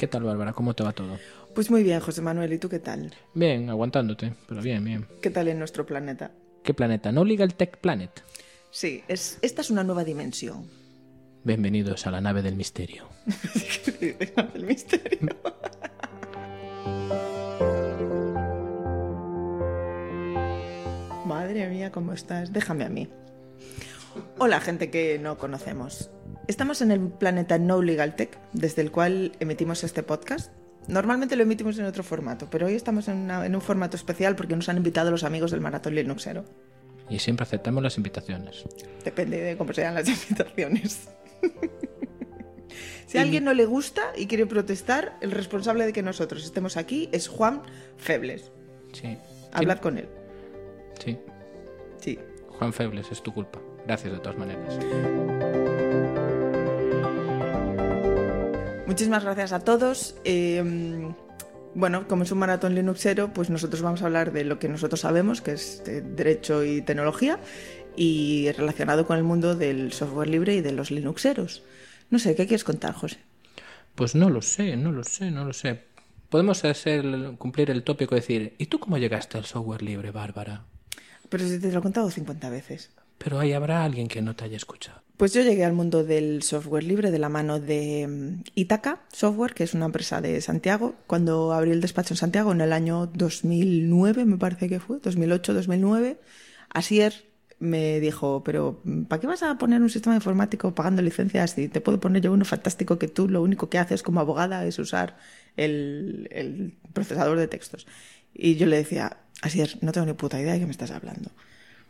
¿Qué tal, Bárbara? ¿Cómo te va todo? Pues muy bien, José Manuel, ¿y tú qué tal? Bien, aguantándote, pero bien, bien. ¿Qué tal en nuestro planeta? ¿Qué planeta? ¿No Legal Tech Planet? Sí, es, esta es una nueva dimensión. Bienvenidos a la nave del misterio. El misterio. Madre mía, ¿cómo estás? Déjame a mí. Hola, gente que no conocemos. Estamos en el planeta No Legal Tech, desde el cual emitimos este podcast. Normalmente lo emitimos en otro formato, pero hoy estamos en, una- en un formato especial porque nos han invitado los amigos del Maratón Linuxero. Y siempre aceptamos las invitaciones. Depende de cómo sean las invitaciones. si a alguien no le gusta y quiere protestar, el responsable de que nosotros estemos aquí es Juan Febles. Sí. Hablad con él. Sí. Sí. Juan Febles, es tu culpa. Gracias de todas maneras. Muchísimas gracias a todos. Eh, bueno, como es un maratón Linuxero, pues nosotros vamos a hablar de lo que nosotros sabemos, que es de derecho y tecnología, y relacionado con el mundo del software libre y de los Linuxeros. No sé, ¿qué quieres contar, José? Pues no lo sé, no lo sé, no lo sé. Podemos hacer, cumplir el tópico y decir, ¿y tú cómo llegaste al software libre, Bárbara? Pero si te lo he contado 50 veces. Pero ahí habrá alguien que no te haya escuchado. Pues yo llegué al mundo del software libre de la mano de mm, Itaca Software, que es una empresa de Santiago, cuando abrí el despacho en Santiago en el año 2009, me parece que fue, 2008-2009. Asier me dijo, pero mm, ¿para qué vas a poner un sistema informático pagando licencias si te puedo poner yo uno fantástico que tú lo único que haces como abogada es usar el, el procesador de textos? Y yo le decía, Asier, no tengo ni puta idea de qué me estás hablando.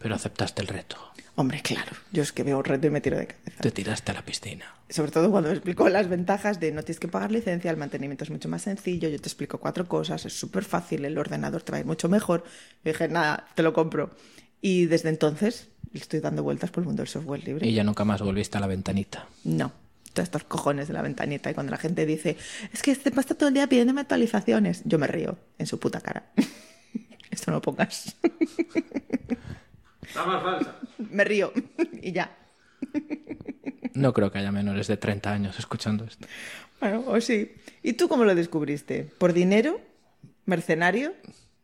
Pero aceptaste el reto. Hombre, claro, yo es que veo un reto y me tiro de cabeza. Te tiraste a la piscina. Sobre todo cuando me explicó las ventajas de no tienes que pagar licencia, el mantenimiento es mucho más sencillo, yo te explico cuatro cosas, es súper fácil, el ordenador te va a ir mucho mejor. Dije, nada, te lo compro. Y desde entonces le estoy dando vueltas por el mundo del software libre. Y ya nunca más volviste a la ventanita. No, todos estos cojones de la ventanita. Y cuando la gente dice, es que este pasa todo el día pidiéndome actualizaciones, yo me río en su puta cara. Esto no lo pongas. Está más falsa. me río y ya. No creo que haya menores de 30 años escuchando esto. Bueno, o sí. ¿Y tú cómo lo descubriste? ¿Por dinero? ¿Mercenario?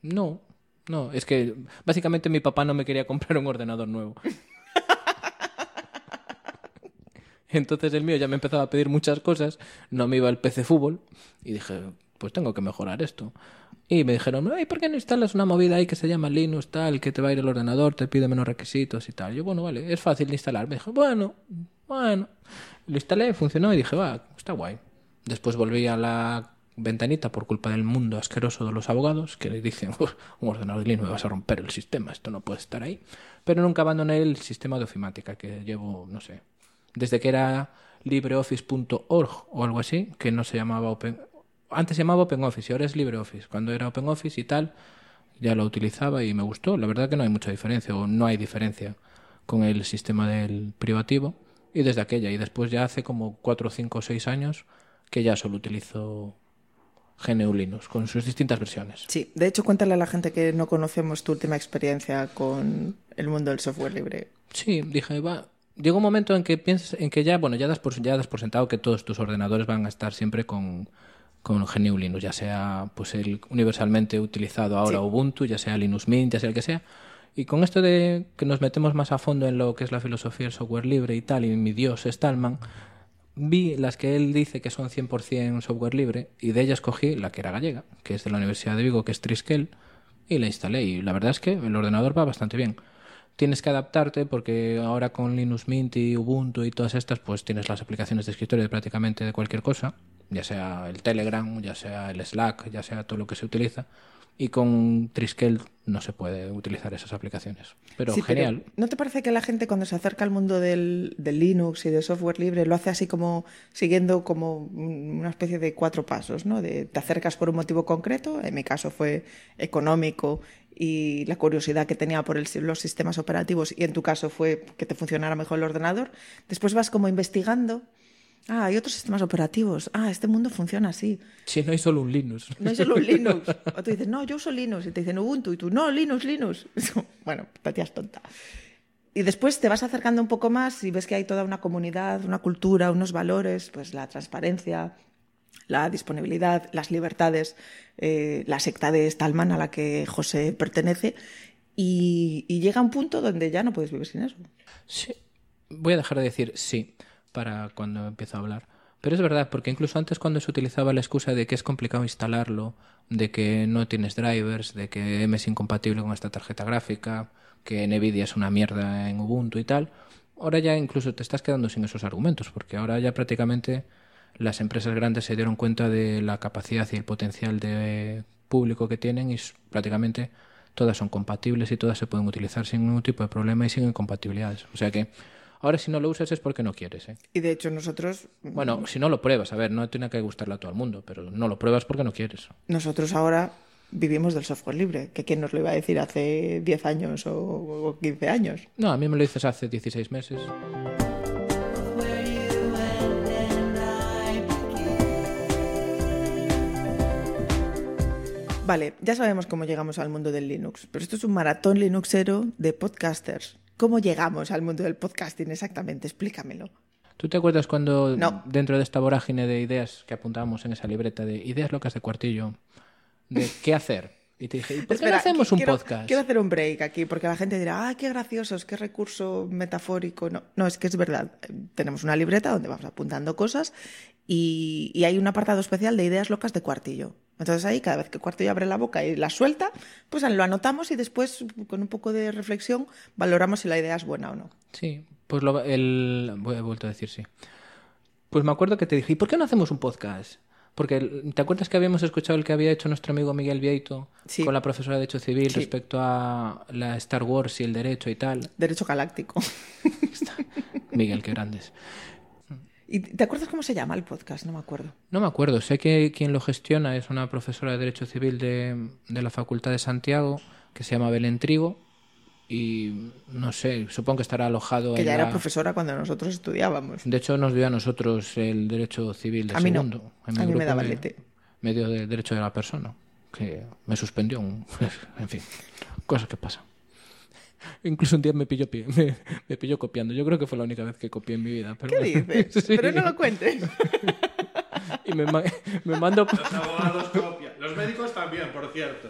No, no, es que básicamente mi papá no me quería comprar un ordenador nuevo. Entonces el mío ya me empezaba a pedir muchas cosas, no me iba el PC fútbol y dije, pues tengo que mejorar esto. Y me dijeron, Ay, ¿por qué no instalas una movida ahí que se llama Linux, tal, que te va a ir el ordenador, te pide menos requisitos y tal? Yo, bueno, vale, es fácil de instalar. Me dije, bueno, bueno. Lo instalé, funcionó y dije, va, está guay. Después volví a la ventanita por culpa del mundo asqueroso de los abogados que le dicen, "Uf, un ordenador de Linux me vas a romper el sistema, esto no puede estar ahí. Pero nunca abandoné el sistema de ofimática que llevo, no sé, desde que era libreoffice.org o algo así, que no se llamaba Open... Antes se llamaba OpenOffice y ahora es LibreOffice. Cuando era OpenOffice y tal, ya lo utilizaba y me gustó. La verdad que no hay mucha diferencia o no hay diferencia con el sistema del privativo. Y desde aquella, y después ya hace como 4, 5 o 6 años que ya solo utilizo GNU Linux con sus distintas versiones. Sí, de hecho, cuéntale a la gente que no conocemos tu última experiencia con el mundo del software libre. Sí, dije, va. Llega un momento en que piensas, en que ya, bueno, ya das por, ya das por sentado que todos tus ordenadores van a estar siempre con, con GNU Linux, ya sea pues el universalmente utilizado ahora Sí. Ubuntu, ya sea Linux Mint, ya sea el que sea. Y con esto de que nos metemos más a fondo en lo que es la filosofía del software libre y tal, y mi dios Stallman, vi las que él dice que son 100% software libre y de ellas cogí la que era gallega, que es de la Universidad de Vigo, que es Triskel, y la instalé y la verdad es que el ordenador va bastante bien. Tienes que adaptarte porque ahora con Linux Mint y Ubuntu y todas estas pues tienes las aplicaciones de escritorio de prácticamente de cualquier cosa, ya sea el Telegram, ya sea el Slack, ya sea todo lo que se utiliza. Y con Triskel no se puede utilizar esas aplicaciones. Pero Sí, genial. ¿No te parece que la gente cuando se acerca al mundo del, del Linux y del software libre lo hace así como siguiendo como un- una especie de cuatro pasos, ¿no? De te acercas por un motivo concreto, en mi caso fue económico y la curiosidad que tenía por el- los sistemas operativos y en tu caso fue que te funcionara mejor el ordenador. Después vas como investigando. Ah, hay otros sistemas operativos. Ah, este mundo funciona así. Si no hay solo un Linux. No es solo un Linux. O tú dices, no, yo uso Linux. Y te dicen Ubuntu. Y tú, no, Linux, Linux. Bueno, te hacías tonta. Y después te vas acercando un poco más y ves que hay toda una comunidad, una cultura, unos valores, pues la transparencia, la disponibilidad, las libertades, eh, la secta de Stallman a la que José pertenece, y, y llega un punto donde ya no puedes vivir sin eso. Sí. Voy a dejar de decir sí para cuando empiezo a hablar. Pero es verdad, porque incluso antes cuando se utilizaba la excusa de que es complicado instalarlo, de que no tienes drivers, de que M es incompatible con esta tarjeta gráfica, que Nvidia es una mierda en Ubuntu y tal, ahora ya incluso te estás quedando sin esos argumentos, porque ahora ya prácticamente las empresas grandes se dieron cuenta de la capacidad y el potencial de público que tienen y prácticamente todas son compatibles y todas se pueden utilizar sin ningún tipo de problema y sin incompatibilidades. O sea que ahora si no lo usas es porque no quieres. ¿eh? Y de hecho nosotros... Bueno, si no lo pruebas, a ver, no tiene que gustarle a todo el mundo, pero no lo pruebas porque no quieres. Nosotros ahora vivimos del software libre, que quién nos lo iba a decir hace 10 años o, o 15 años. No, a mí me lo dices hace 16 meses. Vale, ya sabemos cómo llegamos al mundo del Linux, pero esto es un maratón Linuxero de podcasters. ¿Cómo llegamos al mundo del podcasting exactamente? Explícamelo. ¿Tú te acuerdas cuando No. dentro de esta vorágine de ideas que apuntábamos en esa libreta de ideas locas de cuartillo, de qué hacer? Y te dije, ¿y por qué Espera, no hacemos un quiero- podcast? Quiero hacer un break aquí, porque la gente dirá, ¡ah, qué graciosos, qué recurso metafórico! No, no, es que es verdad. Tenemos una libreta donde vamos apuntando cosas y, y hay un apartado especial de ideas locas de cuartillo. Entonces ahí, cada vez que Cuartillo abre la boca y la suelta, pues lo anotamos y después, con un poco de reflexión, valoramos si la idea es buena o no. Sí, pues lo, el... He vuelto a decir sí. Pues me acuerdo que te dije, ¿y por qué no hacemos un podcast? Porque ¿te acuerdas que habíamos escuchado el que había hecho nuestro amigo Miguel Vieito Sí. con la profesora de Derecho Civil Sí. respecto a la Star Wars y el derecho y tal? Derecho galáctico. Miguel, qué grandes. ¿Y te acuerdas cómo se llama el podcast? No me acuerdo. No me acuerdo, sé que quien lo gestiona es una profesora de Derecho Civil de, de la Facultad de Santiago que se llama Belén Trigo y no sé, supongo que estará alojado Que en ya era profesora cuando nosotros estudiábamos. De hecho, nos dio a nosotros el derecho civil de A mí no. En mi A mí me daba lete. Me dio de derecho de la persona, que me suspendió. un- En fin, cosas que pasan. Incluso un día me pilló, pi- me, me pilló copiando. Yo creo que fue la única vez que copié en mi vida. Pero ¿Qué bueno, dices? sí. Pero no lo cuentes. Y me, me mando Los abogados copian. Los médicos también, por cierto.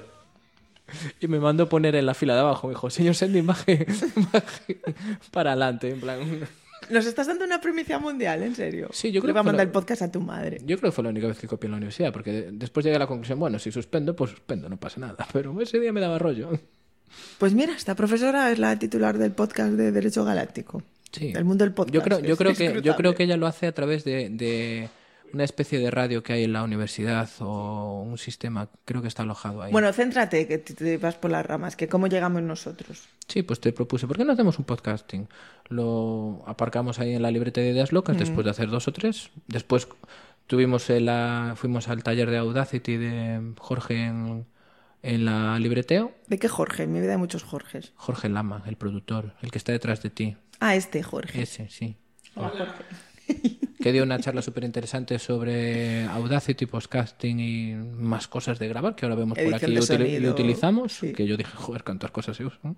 y me mando poner en la fila de abajo. Me dijo, señor baje, baje para adelante. En plan, Nos estás dando una primicia mundial, en serio. Sí, yo creo Le va a que mandar el podcast a tu madre. Yo creo que fue la única vez que copié en la universidad, porque de- después llegué a la conclusión, bueno, si suspendo, pues suspendo, no pasa nada. Pero ese día me daba rollo. Pues mira, esta profesora es la titular del podcast de Derecho Galáctico. Sí. Del mundo del podcast. Yo creo, yo Es creo que yo escrutable. creo que ella lo hace a través de, de una especie de radio que hay en la universidad o un sistema, creo que está alojado ahí. Bueno, céntrate, que te- te vas por las ramas, que cómo llegamos nosotros. Sí, pues te propuse, ¿por qué no hacemos un podcasting? Lo aparcamos ahí en la libreta de ideas locas después de hacer dos o tres. Después tuvimos el, ah, fuimos al taller de Audacity de Jorge en, en la libreteo. ¿De qué Jorge? En mi vida hay muchos Jorges. Jorge Lama, el productor, el que está detrás de ti. Ah, este Jorge. Ese, sí. Que dio una charla súper interesante sobre Audacity, podcasting y más cosas de grabar que ahora vemos por aquí y, sonido, utilizamos. sí. Que yo dije, joder, cuántas cosas se usan.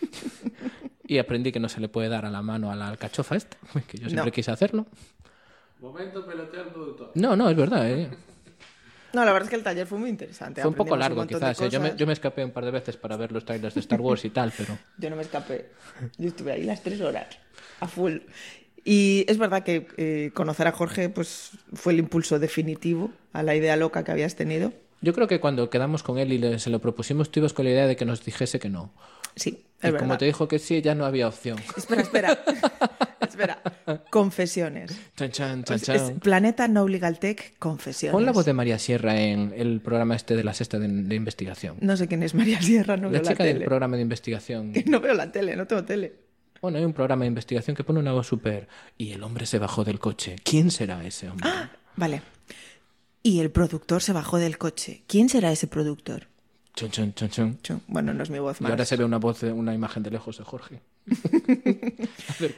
y aprendí que no se le puede dar a la mano a la alcachofa esta, que yo siempre No. quise hacerlo. Momento productor. No, no, es verdad. ¿eh? No, la verdad es que el taller fue muy interesante. Fue un poco largo de quizás. ¿eh? Yo, me, yo me escapé un par de veces para ver los trailers de Star Wars y tal, pero... Yo no me escapé. Yo estuve ahí las tres horas, a full. Y es verdad que eh, conocer a Jorge pues, fue el impulso definitivo a la idea loca que habías tenido. Yo creo que cuando quedamos con él y le- se lo propusimos, tú ibas con la idea de que nos dijese que no. Sí, Y es como te dijo que sí, ya no había opción. Espera, espera. espera. Confesiones. Chan, chan, chan, Es- es chan. Planeta No Legal Tech, confesiones. Pon la voz de María Sierra en el programa este de la sexta de, de investigación. No sé quién es María Sierra, no la veo la chica del tele. programa de investigación. Que no veo la tele, no tengo tele. Bueno, hay un programa de investigación que pone una voz súper... Y el hombre se bajó del coche. ¿Quién será ese hombre? Ah, vale. Y el productor se bajó del coche. ¿Quién será ese productor? Chon, chon, chon, chon. Chu, Bueno, no es mi voz Y más. ahora se ve una voz, una imagen de lejos de Jorge.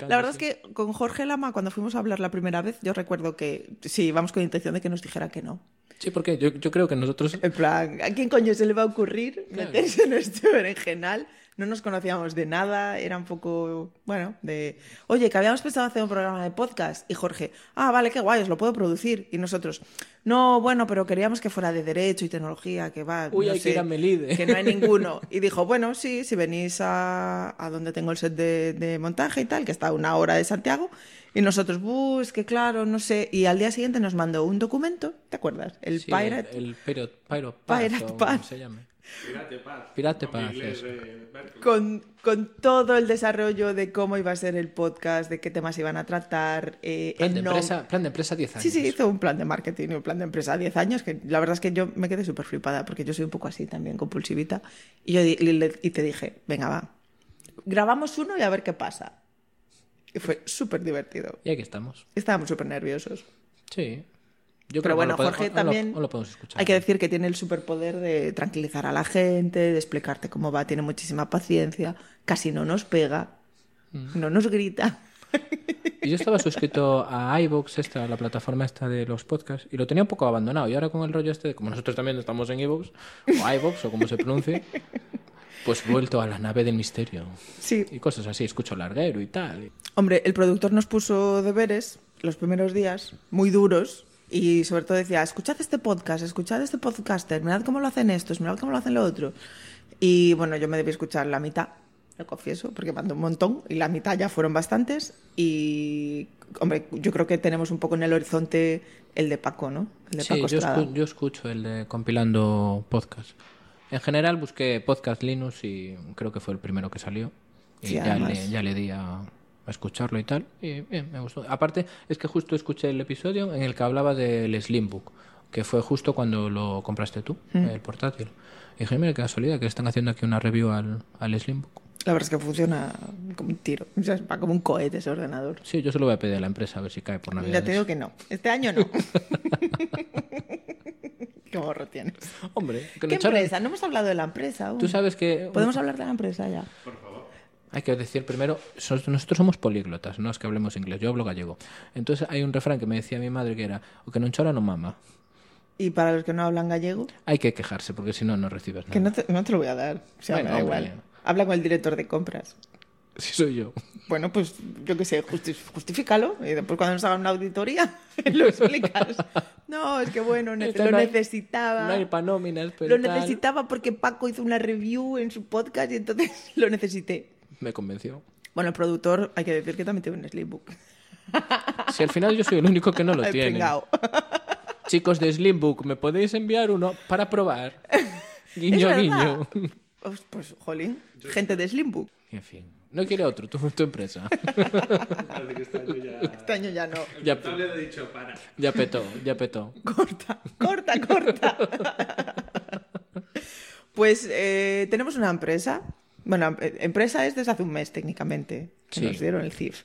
La verdad es que con Jorge Lama, cuando fuimos a hablar la primera vez, yo recuerdo que sí, íbamos con intención de que nos dijera que no. Sí, porque yo, yo creo que nosotros... En plan, ¿a quién coño se le va a ocurrir meterse en este berenjenal no nos conocíamos de nada, era un poco, bueno, de, oye, que habíamos pensado hacer un programa de podcast. Y Jorge, ah, vale, qué guay, os lo puedo producir. Y nosotros, no, bueno, pero queríamos que fuera de derecho y tecnología, que va, Uy, no hay que sé, ir a Melide. que no hay ninguno. Y dijo, bueno, sí, si venís a, a donde tengo el set de, de montaje y tal, que está a una hora de Santiago. Y nosotros, "buh, es que claro, no sé. Y al día siguiente nos mandó un documento, ¿te acuerdas? El Sí, Pirate. El, el Pirate, Pirate Pirate como se. Pirate Paz. Pirate Paz, Berkeley. con, con todo el desarrollo de cómo iba a ser el podcast, de qué temas iban a tratar, eh, Plan el de, nom- empresa, plan de empresa 10 años. Sí, sí, hizo un plan de marketing y un plan de empresa a 10 años, que la verdad es que yo me quedé súper flipada, porque yo soy un poco así también, compulsivita. Y, yo di- le- le- y te dije, venga, va, grabamos uno y a ver qué pasa. Y fue súper divertido. Y aquí estamos. Estábamos súper nerviosos. Sí. Yo Pero creo bueno, que lo Jorge lo- también. o lo podemos escuchar. Hay que decir que tiene el superpoder de tranquilizar a la gente, de explicarte cómo va, tiene muchísima paciencia, casi no nos pega, Mm. no nos grita. Y yo estaba suscrito a iVoox, esta, la plataforma esta de los podcasts, y lo tenía un poco abandonado. Y ahora con el rollo este, de- como nosotros también estamos en iVoox, o iVoox, o como se pronuncie, pues vuelto a la nave del misterio. Sí, Y cosas así, escucho larguero y tal. Hombre, el productor nos puso deberes los primeros días muy duros y sobre todo decía, escuchad este podcast, escuchad este podcaster, mirad cómo lo hacen estos, mirad cómo lo hacen lo otro. Y bueno, yo me debí escuchar la mitad, lo confieso, porque mandó un montón y la mitad ya fueron bastantes y, hombre, yo creo que tenemos un poco en el horizonte el de Paco, ¿no? El de Sí, Paco yo, escu- yo escucho el de compilando podcast. En general busqué podcast Linux y creo que fue el primero que salió. Y Sí, ya, le, ya le di a, a escucharlo y tal. Y bien, me gustó. Aparte, es que justo escuché el episodio en el que hablaba del Slimbook, que fue justo cuando lo compraste tú, Mm. el portátil. Y dije, mira qué casualidad que están haciendo aquí una review al, al Slimbook. La verdad es que funciona como un tiro, o sea, va como un cohete ese ordenador. Sí, yo se lo voy a pedir a la empresa a ver si cae por Navidad. Ya te digo que no, este año no. Qué morro tienes. Hombre, que ¿Qué echaron- empresa? No hemos hablado de la empresa aún. Tú sabes que Podemos hablar de la empresa ya. Hay que decir primero, nosotros somos políglotas, no es que hablemos inglés, yo hablo gallego. Entonces hay un refrán que me decía mi madre que era, o que no chora no mama. Y para los que no hablan gallego, Hay que quejarse porque si no, no recibes nada. que no te, no te lo voy a dar. O sea, me da hombre. igual. Habla con el director de compras. Si soy yo. Bueno, pues yo qué sé, justi- justifícalo y después cuando nos hagan una auditoría lo explicas. No, es que bueno, ne- lo no hay- necesitaba. No hay pa' nóminas, pero Lo necesitaba porque Paco hizo una review en su podcast y entonces lo necesité. Me convenció. Bueno, el productor, hay que decir que también tiene un Slimbook. Si al final yo soy el único que no lo El tiene. pringao. Chicos de Slimbook, ¿me podéis enviar uno para probar? Guiño, guiño. Pues, pues, jolín, gente de Slimbook. En fin. No quiere otro, tu, tu empresa. Este año ya... Este año ya no. ya, le ha dicho para. ya petó, ya petó. Corta, corta, corta. Pues eh, tenemos una empresa. Bueno, eh, empresa es desde hace un mes técnicamente, que Sí. nos dieron el CIF.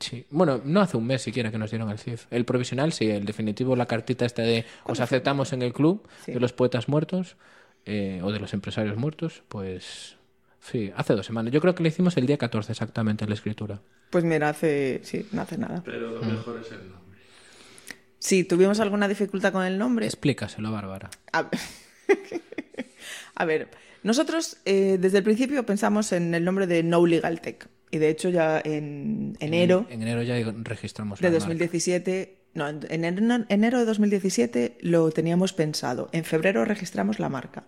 Sí. Bueno, no hace un mes siquiera que nos dieron el CIF. El provisional, sí, el definitivo, la cartita esta de os aceptamos en el club Sí. de los poetas muertos eh, o de los empresarios muertos, pues sí, hace dos semanas. Yo creo que le hicimos el día 14 exactamente la escritura. Pues mira, hace. Sí, no hace nada. Pero lo mejor es el nombre. Sí, tuvimos alguna dificultad con el nombre. Explícaselo, Bárbara. A ver, A ver, nosotros eh, desde el principio pensamos en el nombre de No Legal Tech. Y de hecho, ya en enero. En, enero ya registramos de la marca. 2017, no, en enero de 2017 lo teníamos pensado. En febrero registramos la marca.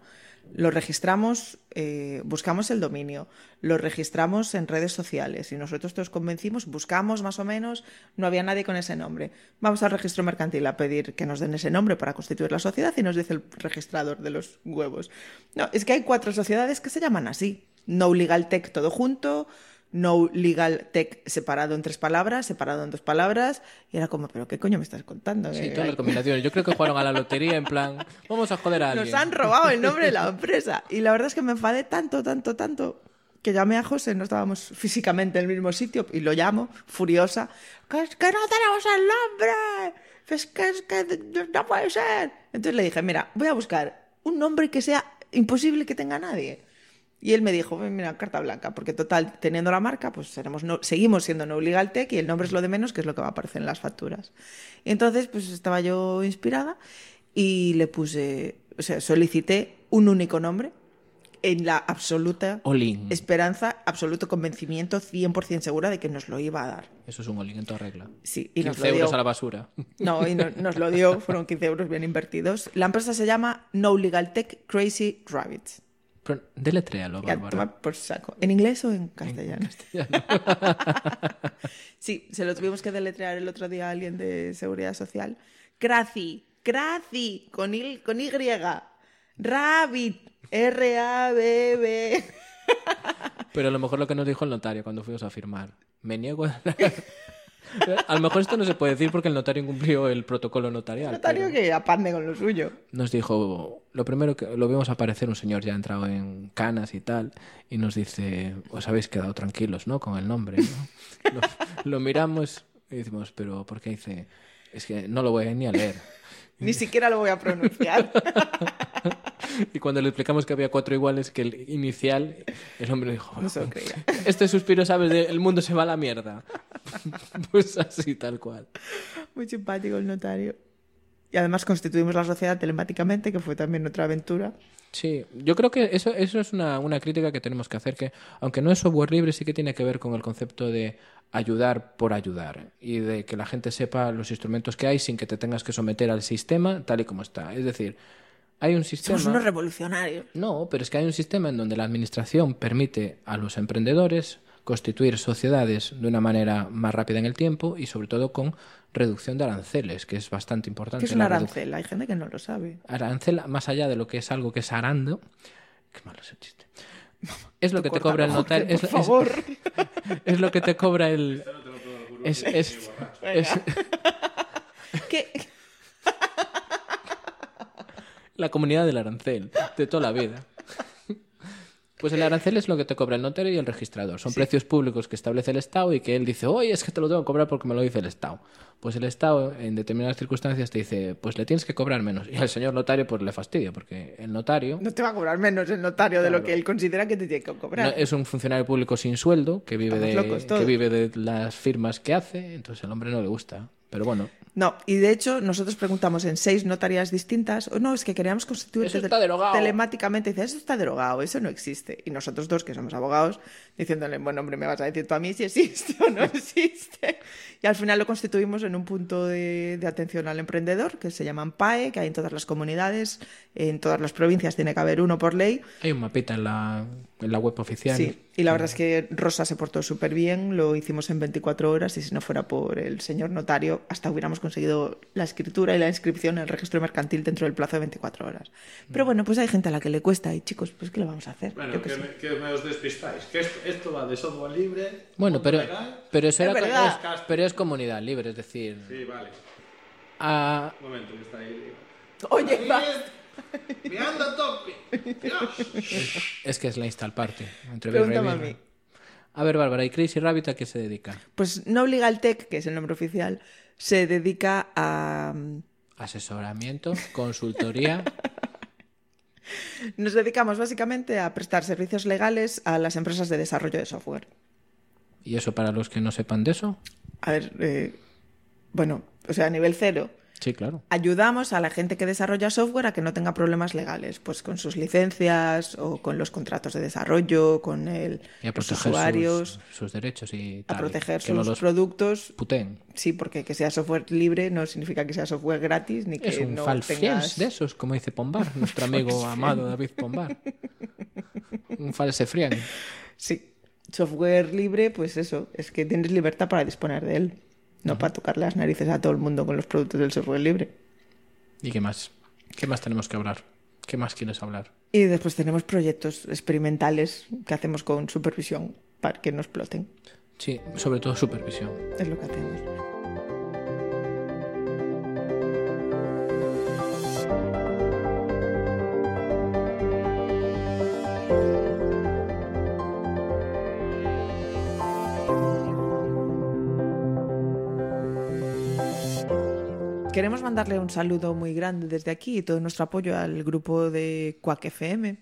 Lo registramos, eh, buscamos el dominio, lo registramos en redes sociales y nosotros nos convencimos, buscamos más o menos, no había nadie con ese nombre. Vamos al registro mercantil a pedir que nos den ese nombre para constituir la sociedad y nos dice el registrador de los huevos. No, es que hay cuatro sociedades que se llaman así. No Legal Tech todo junto, No Legal Tech separado en tres palabras, separado en dos palabras, y era como, pero ¿qué coño me estás contando? Sí, Eh, todas las combinaciones. Yo creo que jugaron a la lotería en plan, vamos a joder a alguien. nos han robado el nombre de la empresa. Y la verdad es que me enfadé tanto, tanto, tanto, que llamé a José, no estábamos físicamente en el mismo sitio, y lo llamo, furiosa, que, es que no tenemos el nombre, es que, es que no puede ser. Entonces le dije, mira, voy a buscar un nombre que sea imposible que tenga nadie. Y él me dijo, "Ven, mira, carta blanca, porque total, teniendo la marca, pues seremos no- seguimos siendo No Legal Tech y el nombre es lo de menos, que es lo que va a aparecer en las facturas. Y entonces, pues estaba yo inspirada y le puse, o sea, solicité un único nombre en la absoluta esperanza, absoluto convencimiento, 100% segura de que nos lo iba a dar. Eso es un in en toda regla. Sí, y nos 15 lo euros dio. a la basura. No, y no- nos lo dio, fueron 15 euros bien invertidos. La empresa se llama No Legal Tech Crazy Rabbits. Deletréalo, Bárbara. por saco. ¿En inglés o en castellano? sí, se lo tuvimos que deletrear el otro día a alguien de Seguridad Social. Crazy, Crazy, con, il- con Y. Rabbit, R-A-B-B. Pero a lo mejor lo que nos dijo el notario cuando fuimos a firmar. Me niego a... a lo mejor esto no se puede decir porque el notario incumplió el protocolo notarial. Notario pero que apande con lo suyo. Nos dijo, lo primero que lo vimos aparecer un señor ya entrado en canas y tal, y nos dice, os habéis quedado tranquilos, ¿no? Con el nombre, ¿no? lo, lo miramos y decimos, pero ¿por qué dice? Es que no lo voy ni a leer. Ni siquiera lo voy a pronunciar. Y cuando le explicamos que había cuatro iguales que el inicial, el hombre dijo, No se lo creía. este suspiro, ¿sabes? De, el mundo se va a la mierda. pues así, tal cual. Muy simpático el notario. Y además constituimos la sociedad telemáticamente, que fue también otra aventura. Sí, yo creo que eso, eso es una, una crítica que tenemos que hacer, que aunque no es software libre, sí que tiene que ver con el concepto de ayudar por ayudar y de que la gente sepa los instrumentos que hay sin que te tengas que someter al sistema tal y como está. Es decir, hay un sistema... Somos unos revolucionarios. No, pero es que hay un sistema en donde la administración permite a los emprendedores constituir sociedades de una manera más rápida en el tiempo y sobre todo con reducción de aranceles, que es bastante importante. ¿Qué es un arancel? Hay gente que no lo sabe. arancel, más allá de lo que es algo que es arando, qué malo ese chiste. Es lo que te cobra el notario. Es, por es- favor. es lo que te cobra el. Es, es, es- ¿Qué? La comunidad del arancel, de toda la vida. Pues el arancel es lo que te cobra el notario y el registrador. Son precios públicos que establece el Estado y que él dice, oye, es que te lo tengo que cobrar porque me lo dice el Estado. Pues el Estado, en determinadas circunstancias, te dice, pues le tienes que cobrar menos. Y al señor notario, pues le fastidia, porque el notario No te va a cobrar menos el notario de lo que él considera que te tiene que no- cobrar. es un funcionario público sin sueldo que vive, Estamos de, locos que vive de las firmas que hace, entonces al hombre no le gusta. Pero bueno, No, y de hecho nosotros preguntamos en seis notarías distintas, o no, es que queríamos constituir Eso está derogado. telemáticamente, dice, eso está derogado, eso no existe. Y nosotros dos, que somos abogados, diciéndole, bueno, hombre, me vas a decir tú a mí si existe o no existe. Y al final lo constituimos en un punto de, de atención al emprendedor, que se llama PAE, que hay en todas las comunidades, en todas las provincias tiene que haber uno por ley. hay un mapita en la, en la web oficial. Sí, y la verdad es que Rosa se portó súper bien, lo hicimos en 24 horas y si no fuera por el señor notario, hasta hubiéramos conseguido la escritura y la inscripción en el registro mercantil dentro del plazo de 24 horas. Pero bueno, pues hay gente a la que le cuesta y chicos, pues ¿qué le vamos a hacer? Bueno, Yo que sé. me, que me os despistáis. Que esto, esto va de software libre. Bueno, pero, legal. pero eso Es era, es- pero es comunidad libre, es decir, Sí, vale. a- Un momento, que está ahí. Oye, va. ¡Me ando a tope! Dios. es que es la install party. Entre Pregúntame a mí. A ver, Bárbara, ¿y Crazy Rabbit a qué se dedica? Pues No Legal Tech, que es el nombre oficial, se dedica a... Asesoramiento, consultoría. Nos dedicamos básicamente a prestar servicios legales a las empresas de desarrollo de software. ¿Y eso para los que no sepan de eso? A ver, eh, bueno, o sea, a nivel cero. Sí, claro. ayudamos a la gente que desarrolla software a que no tenga problemas legales, pues con sus licencias o con los contratos de desarrollo, con el, Y a los proteger usuarios, sus, sus derechos y a tal. proteger que sus no productos. puteen. Sí, porque que sea software libre no significa que sea software gratis ni que Es un no tengas... de esos, como dice Pombar, nuestro amigo amado David Pombar. un falsefrien. Sí, software libre, pues eso, es que tienes libertad para disponer de él, no para tocar las narices a todo el mundo con los productos del software libre. ¿Y qué más? ¿Qué más tenemos que hablar? ¿Qué más quieres hablar? Y después tenemos proyectos experimentales que hacemos con supervisión para que no exploten. Sí, sobre todo supervisión. Es lo que hacemos. Queremos mandarle un saludo muy grande desde aquí y todo nuestro apoyo al grupo de Quack FM.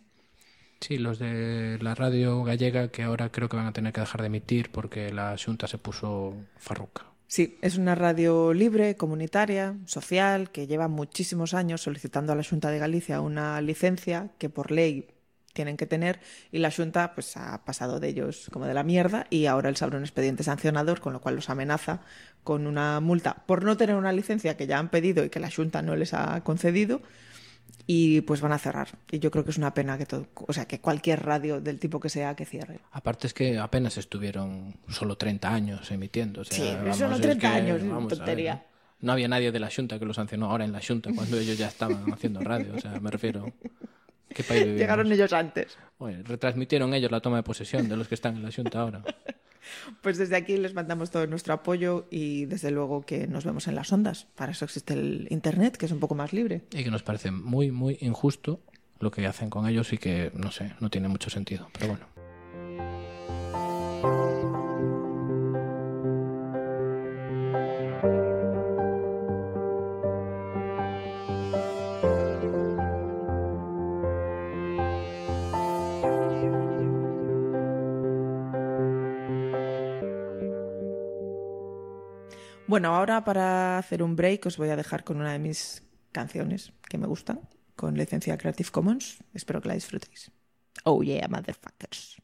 Sí, los de la radio gallega que ahora creo que van a tener que dejar de emitir porque la Junta se puso farruca. Sí, es una radio libre, comunitaria, social, que lleva muchísimos años solicitando a la Junta de Galicia una licencia que por ley tienen que tener y la Junta pues ha pasado de ellos como de la mierda y ahora les abre un expediente sancionador con lo cual los amenaza con una multa por no tener una licencia que ya han pedido y que la Junta no les ha concedido y pues van a cerrar. Y yo creo que es una pena que todo, o sea, que cualquier radio del tipo que sea que cierre. Aparte es que apenas estuvieron solo 30 años emitiendo. O sea, Sí, vamos, solo es 30 que, años, es vamos ver, tontería. ¿no? Había nadie de la Junta que lo sancionó ahora en la Junta cuando ellos ya estaban haciendo radio. O sea, me refiero. ¿Qué país? Llegaron ellos antes. Oye, retransmitieron ellos la toma de posesión de los que están en la Junta ahora. Pues desde aquí les mandamos todo nuestro apoyo y desde luego que nos vemos en las ondas. Para eso existe el Internet, que es un poco más libre. Y que nos parece muy, muy injusto lo que hacen con ellos y que, no sé, no tiene mucho sentido. Pero bueno. Bueno, ahora para hacer un break os voy a dejar con una de mis canciones que me gustan, con licencia Creative Commons. Espero que la disfrutéis. Oh yeah, motherfuckers.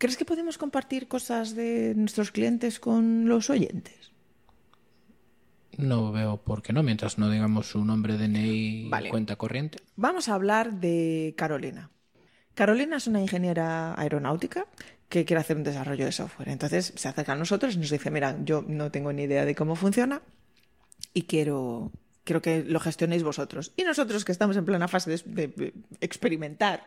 ¿Crees que podemos compartir cosas de nuestros clientes con los oyentes? No veo por qué no, mientras no digamos su nombre, DNI Vale. cuenta corriente. Vamos a hablar de Carolina. Carolina es una ingeniera aeronáutica que quiere hacer un desarrollo de software. Entonces se acerca a nosotros y nos dice, mira, yo no tengo ni idea de cómo funciona y quiero, quiero que lo gestionéis vosotros. Y nosotros que estamos en plena fase de, de experimentar,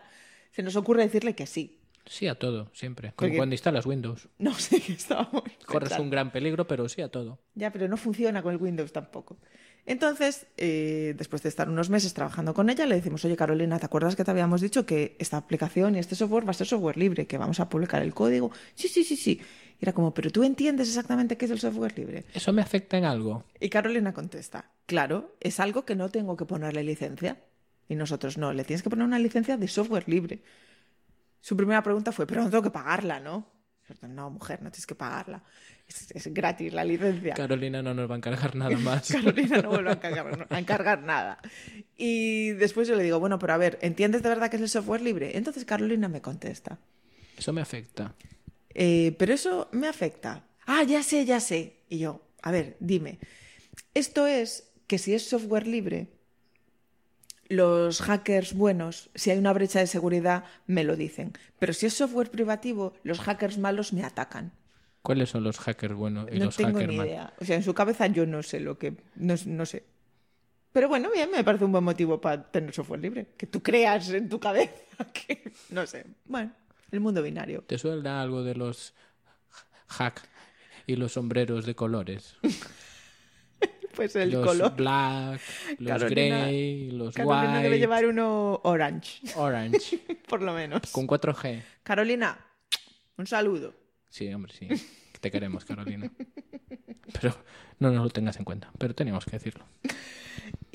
se nos ocurre decirle que sí. Sí a todo, siempre. Como Porque- cuando instalas Windows. No sé qué estábamos. Corres pensando. un gran peligro, pero sí a todo. Ya, pero no funciona con el Windows tampoco. Entonces, eh, después de estar unos meses trabajando con ella, le decimos, oye Carolina, ¿te acuerdas que te habíamos dicho que esta aplicación y este software va a ser software libre, que vamos a publicar el código? Sí, sí, sí, sí. Y era como, pero tú entiendes exactamente qué es el software libre. ¿Eso me afecta en algo? Y Carolina contesta, claro, es algo que no tengo que ponerle licencia. Y nosotros, no, le tienes que poner una licencia de software libre. Su primera pregunta fue, pero no tengo que pagarla, ¿no? No, mujer, no tienes que pagarla. Es, es gratis la licencia. Carolina no nos va a encargar nada más. Carolina no vuelve a encargar, a encargar nada. Y después yo le digo, bueno, pero a ver, ¿entiendes de verdad que es el software libre? Entonces Carolina me contesta, Eso me afecta. "Eh, pero eso me afecta. Ah, ya sé, ya sé. Y yo, a ver, dime, esto es que si es software libre, los hackers buenos, si hay una brecha de seguridad, me lo dicen. Pero si es software privativo, los hackers malos me atacan. ¿Cuáles son los hackers buenos y no los tengo hackers ni idea. O sea, en su cabeza yo no sé lo que. No, no sé. Pero bueno, bien, me parece un buen motivo para tener software libre. Que tú creas en tu cabeza que. No sé. Bueno, el mundo binario. ¿Te suena algo de los hack y los sombreros de colores? Pues el los color. black, los Carolina- grey, los Carolina white, debe llevar uno orange, orange, por lo menos. con 4G. Carolina, un saludo. Sí, hombre, sí. Te queremos, Carolina. Pero no nos lo tengas en cuenta. Pero teníamos que decirlo.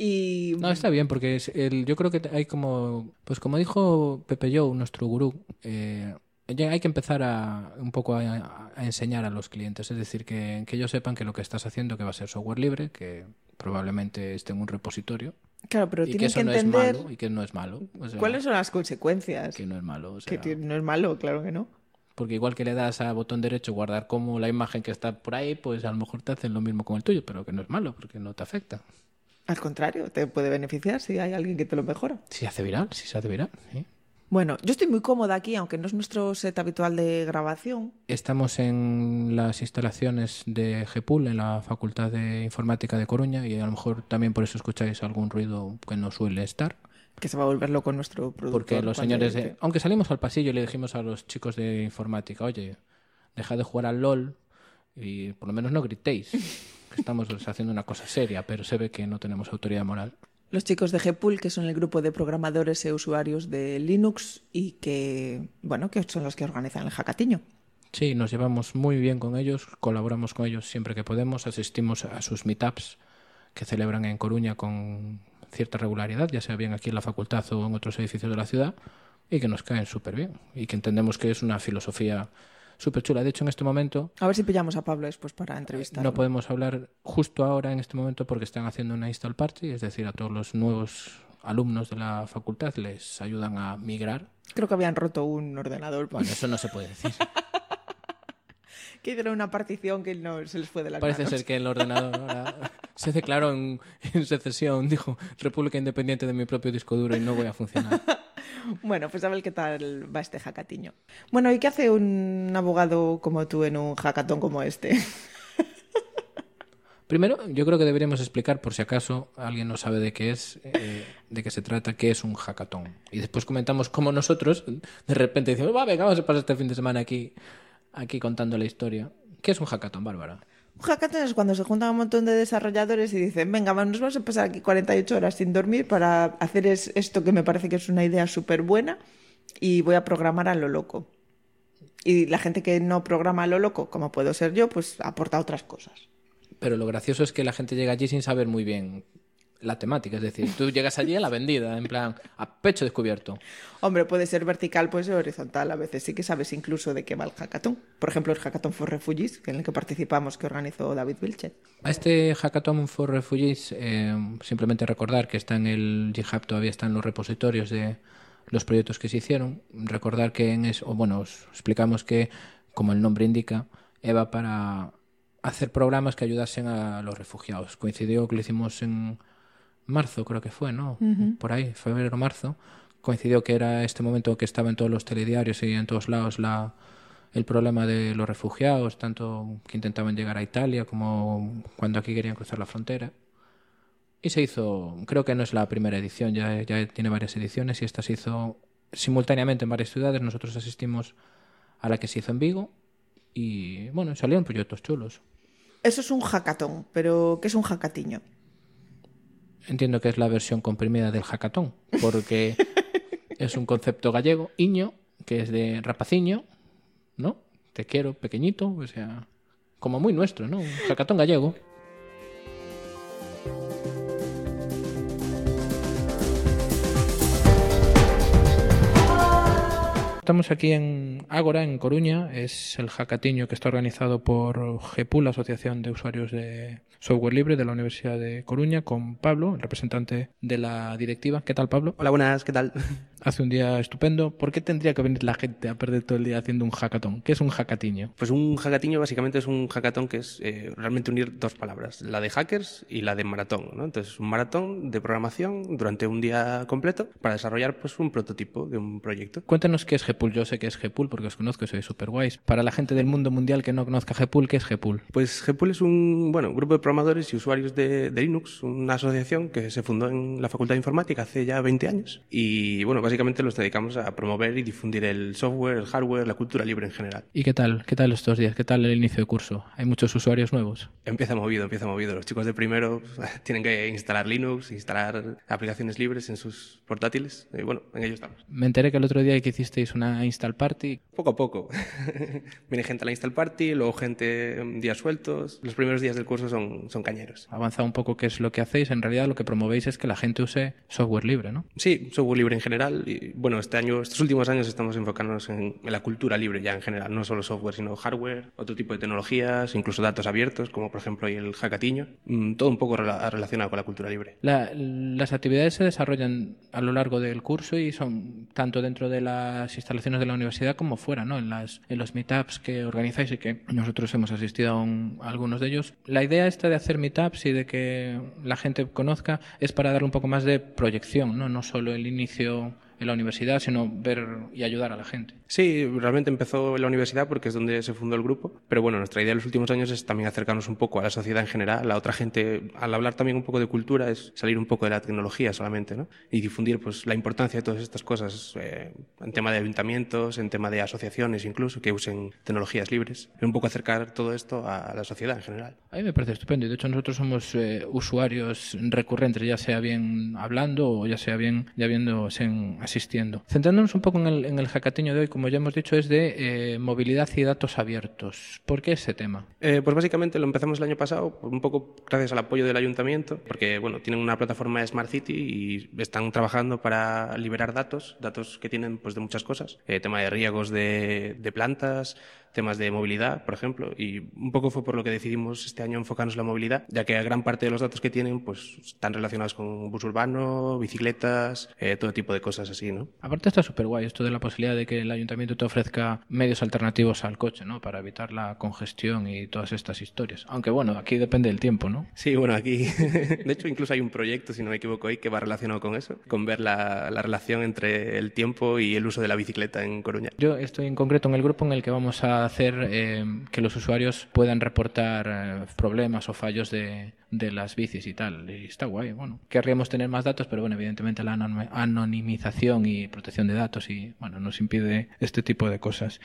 Y. No, está bien, porque es el, yo creo que hay como, pues como dijo Pepe Joe, nuestro gurú, eh, hay que empezar a un poco a, a enseñar a los clientes, es decir, que, que ellos sepan que lo que estás haciendo que va a ser software libre, que probablemente esté en un repositorio Claro, pero y que tienen eso que no entender es malo y que no es malo, o sea, cuáles son las consecuencias. que no es malo, o sea, Que no es malo, claro que no. porque igual que le das a botón derecho guardar como la imagen que está por ahí, pues a lo mejor te hacen lo mismo con el tuyo, pero que no es malo porque no te afecta. Al contrario, te puede beneficiar si hay alguien que te lo mejora. Si se hace viral, si se hace viral, sí. Bueno, yo estoy muy cómoda aquí, aunque no es nuestro set habitual de grabación. Estamos en las instalaciones de GEPUL, en la Facultad de Informática de Coruña, y a lo mejor también por eso escucháis algún ruido que no suele estar. Que se va a volver loco nuestro productor. Porque los señores, de... aunque salimos al pasillo y le dijimos a los chicos de informática, oye, dejad de jugar al LOL y por lo menos no gritéis, que estamos haciendo una cosa seria, pero se ve que no tenemos autoridad moral. Los chicos de GPUL, que son el grupo de programadores e usuarios de Linux y que, bueno, que son los que organizan el hackatiño. Sí, nos llevamos muy bien con ellos, colaboramos con ellos siempre que podemos, asistimos a sus meetups que celebran en Coruña con cierta regularidad, ya sea bien aquí en la facultad o en otros edificios de la ciudad, y que nos caen súper bien, y que entendemos que es una filosofía súper chula. De hecho, en este momento A ver si pillamos a Pablo después para entrevistarlo. no podemos hablar justo ahora, en este momento, porque están haciendo una install party, es decir, a todos los nuevos alumnos de la facultad les ayudan a migrar. Creo que habían roto un ordenador. Bueno, eso no se puede decir. Que hicieron una partición que no se les fue de la Parece ser que el ordenador ahora se declaró en, en secesión, dijo República Independiente de mi propio disco duro y no voy a funcionar. Bueno, pues a ver qué tal va este hackatiño. Bueno, ¿y qué hace un abogado como tú en un hackatón como este? Primero, yo creo que deberíamos explicar, por si acaso alguien no sabe de qué es, eh, de qué se trata, qué es un hackathon. Y después comentamos cómo nosotros, de repente decimos, va, venga, vamos a pasar este fin de semana aquí, aquí contando la historia. ¿Qué es un hackathon, Bárbara? Un hackathon es cuando se juntan un montón de desarrolladores y dicen, venga, nos vamos a pasar aquí 48 horas sin dormir para hacer es- esto que me parece que es una idea súper buena y voy a programar a lo loco. Y la gente que no programa a lo loco, como puedo ser yo, pues aporta otras cosas. Pero lo gracioso es que la gente llega allí sin saber muy bien la temática. Es decir, tú llegas allí a la vendida, en plan, a pecho descubierto. Hombre, puede ser vertical, puede ser horizontal. A veces sí que sabes incluso de qué va el hackathon. Por ejemplo, el Hackathon for Refugees, en el que participamos, que organizó David Wilchet. A este Hackathon for Refugees, eh, simplemente recordar que está en el GitHub, todavía están los repositorios de los proyectos que se hicieron. Recordar que en eso, bueno, os explicamos que, como el nombre indica, EVA para hacer programas que ayudasen a los refugiados. Coincidió que lo hicimos en marzo, creo que fue, ¿no? Por ahí, febrero, marzo. Coincidió que era este momento que estaba en todos los telediarios y en todos lados la, el problema de los refugiados, tanto que intentaban llegar a Italia como cuando aquí querían cruzar la frontera. Y se hizo, creo que no es la primera edición, ya, ya tiene varias ediciones y esta se hizo simultáneamente en varias ciudades. Nosotros asistimos a la que se hizo en Vigo y bueno, salieron proyectos chulos. Eso es un hackathon, pero ¿qué es un hackatiño? Entiendo que es la versión comprimida del hackathon, porque es un concepto gallego, iño, que es de rapaciño, ¿no? Te quiero, pequeñito, o sea, como muy nuestro, ¿no? Un hackathon gallego. Estamos aquí en Ágora, en Coruña. Es el hackatiño que está organizado por GEPUL, la Asociación de Usuarios de Software Libre de la Universidad de Coruña, con Pablo, el representante de la directiva. ¿Qué tal, Pablo? Hola, buenas, ¿qué tal? Hace un día estupendo. ¿Por qué tendría que venir la gente a perder todo el día haciendo un hackathon? ¿Qué es un hackatiño? Pues un hackatiño básicamente es un hackathon que es eh, realmente unir dos palabras, la de hackers y la de maratón. ¿no? Entonces, un maratón de programación durante un día completo para desarrollar pues, un prototipo de un proyecto. Cuéntanos qué es GEPUL. Yo sé que es GEPUL porque os conozco, soy super guays. Para la gente del mundo mundial que no conozca GEPUL, ¿qué es GEPUL? Pues GEPUL es un bueno, grupo de programadores y usuarios de, de Linux, una asociación que se fundó en la Facultad de Informática hace ya 20 años. Y bueno, básicamente nos dedicamos a promover y difundir el software, el hardware, la cultura libre en general. ¿Y qué tal? ¿Qué tal estos días? ¿Qué tal el inicio de curso? ¿Hay muchos usuarios nuevos? Empieza movido, empieza movido. Los chicos de primero tienen que instalar Linux, instalar aplicaciones libres en sus portátiles. Y bueno, en ello estamos. Me enteré que el otro día que hicisteis una install party. Poco a poco. Viene gente a la install party, luego gente en días sueltos. Los primeros días del curso son, son cañeros. Avanza un poco qué es lo que hacéis. En realidad lo que promovéis es que la gente use software libre, ¿no? Sí, software libre en general. Y bueno, este año, estos últimos años estamos enfocándonos en, la cultura libre ya en general. No solo software, sino hardware, otro tipo de tecnologías, incluso datos abiertos, como por ejemplo el hackatiño. Mm, todo un poco rela relacionado con la cultura libre. La, las actividades se desarrollan a lo largo del curso y son tanto dentro de las instalaciones de la universidad como fuera, ¿no? En, las, en los meetups que organizáis y que nosotros hemos asistido a, un, a algunos de ellos. La idea esta de hacer meetups y de que la gente conozca es para darle un poco más de proyección, ¿no? No solo el inicio en la universidad, sino ver y ayudar a la gente. Sí, realmente empezó en la universidad porque es donde se fundó el grupo, pero bueno, nuestra idea en los últimos años es también acercarnos un poco a la sociedad en general, a la otra gente, al hablar también un poco de cultura, es salir un poco de la tecnología solamente, ¿no? Y difundir pues la importancia de todas estas cosas eh, en tema de ayuntamientos, en tema de asociaciones incluso, que usen tecnologías libres, un poco acercar todo esto a la sociedad en general. A mí me parece estupendo y de hecho nosotros somos eh, usuarios recurrentes, ya sea bien hablando o ya sea bien ya viéndose en asistiendo. Centrándonos un poco en el, en el hackatiño de hoy, como ya hemos dicho, es de eh, movilidad y datos abiertos. ¿Por qué ese tema? Eh, pues básicamente lo empezamos el año pasado, un poco gracias al apoyo del ayuntamiento, porque bueno, tienen una plataforma de Smart City y están trabajando para liberar datos, datos que tienen pues de muchas cosas, eh, tema de riegos de plantas, temas de movilidad, por ejemplo, y un poco fue por lo que decidimos este año enfocarnos en la movilidad, ya que gran parte de los datos que tienen pues están relacionados con bus urbano, bicicletas, eh, todo tipo de cosas así, ¿no? Aparte está súper guay esto de la posibilidad de que el ayuntamiento te ofrezca medios alternativos al coche, ¿no? Para evitar la congestión y todas estas historias. Aunque bueno, aquí depende del tiempo, ¿no? Sí, bueno, aquí, de hecho incluso hay un proyecto, si no me equivoco, ahí que va relacionado con eso, con ver la, la relación entre el tiempo y el uso de la bicicleta en Coruña. Yo estoy en concreto en el grupo en el que vamos a hacer eh, que los usuarios puedan reportar eh, problemas o fallos de, las bicis y tal. Y está guay. Bueno, querríamos tener más datos, pero bueno, evidentemente la anonimización y protección de datos y bueno, nos impide este tipo de cosas.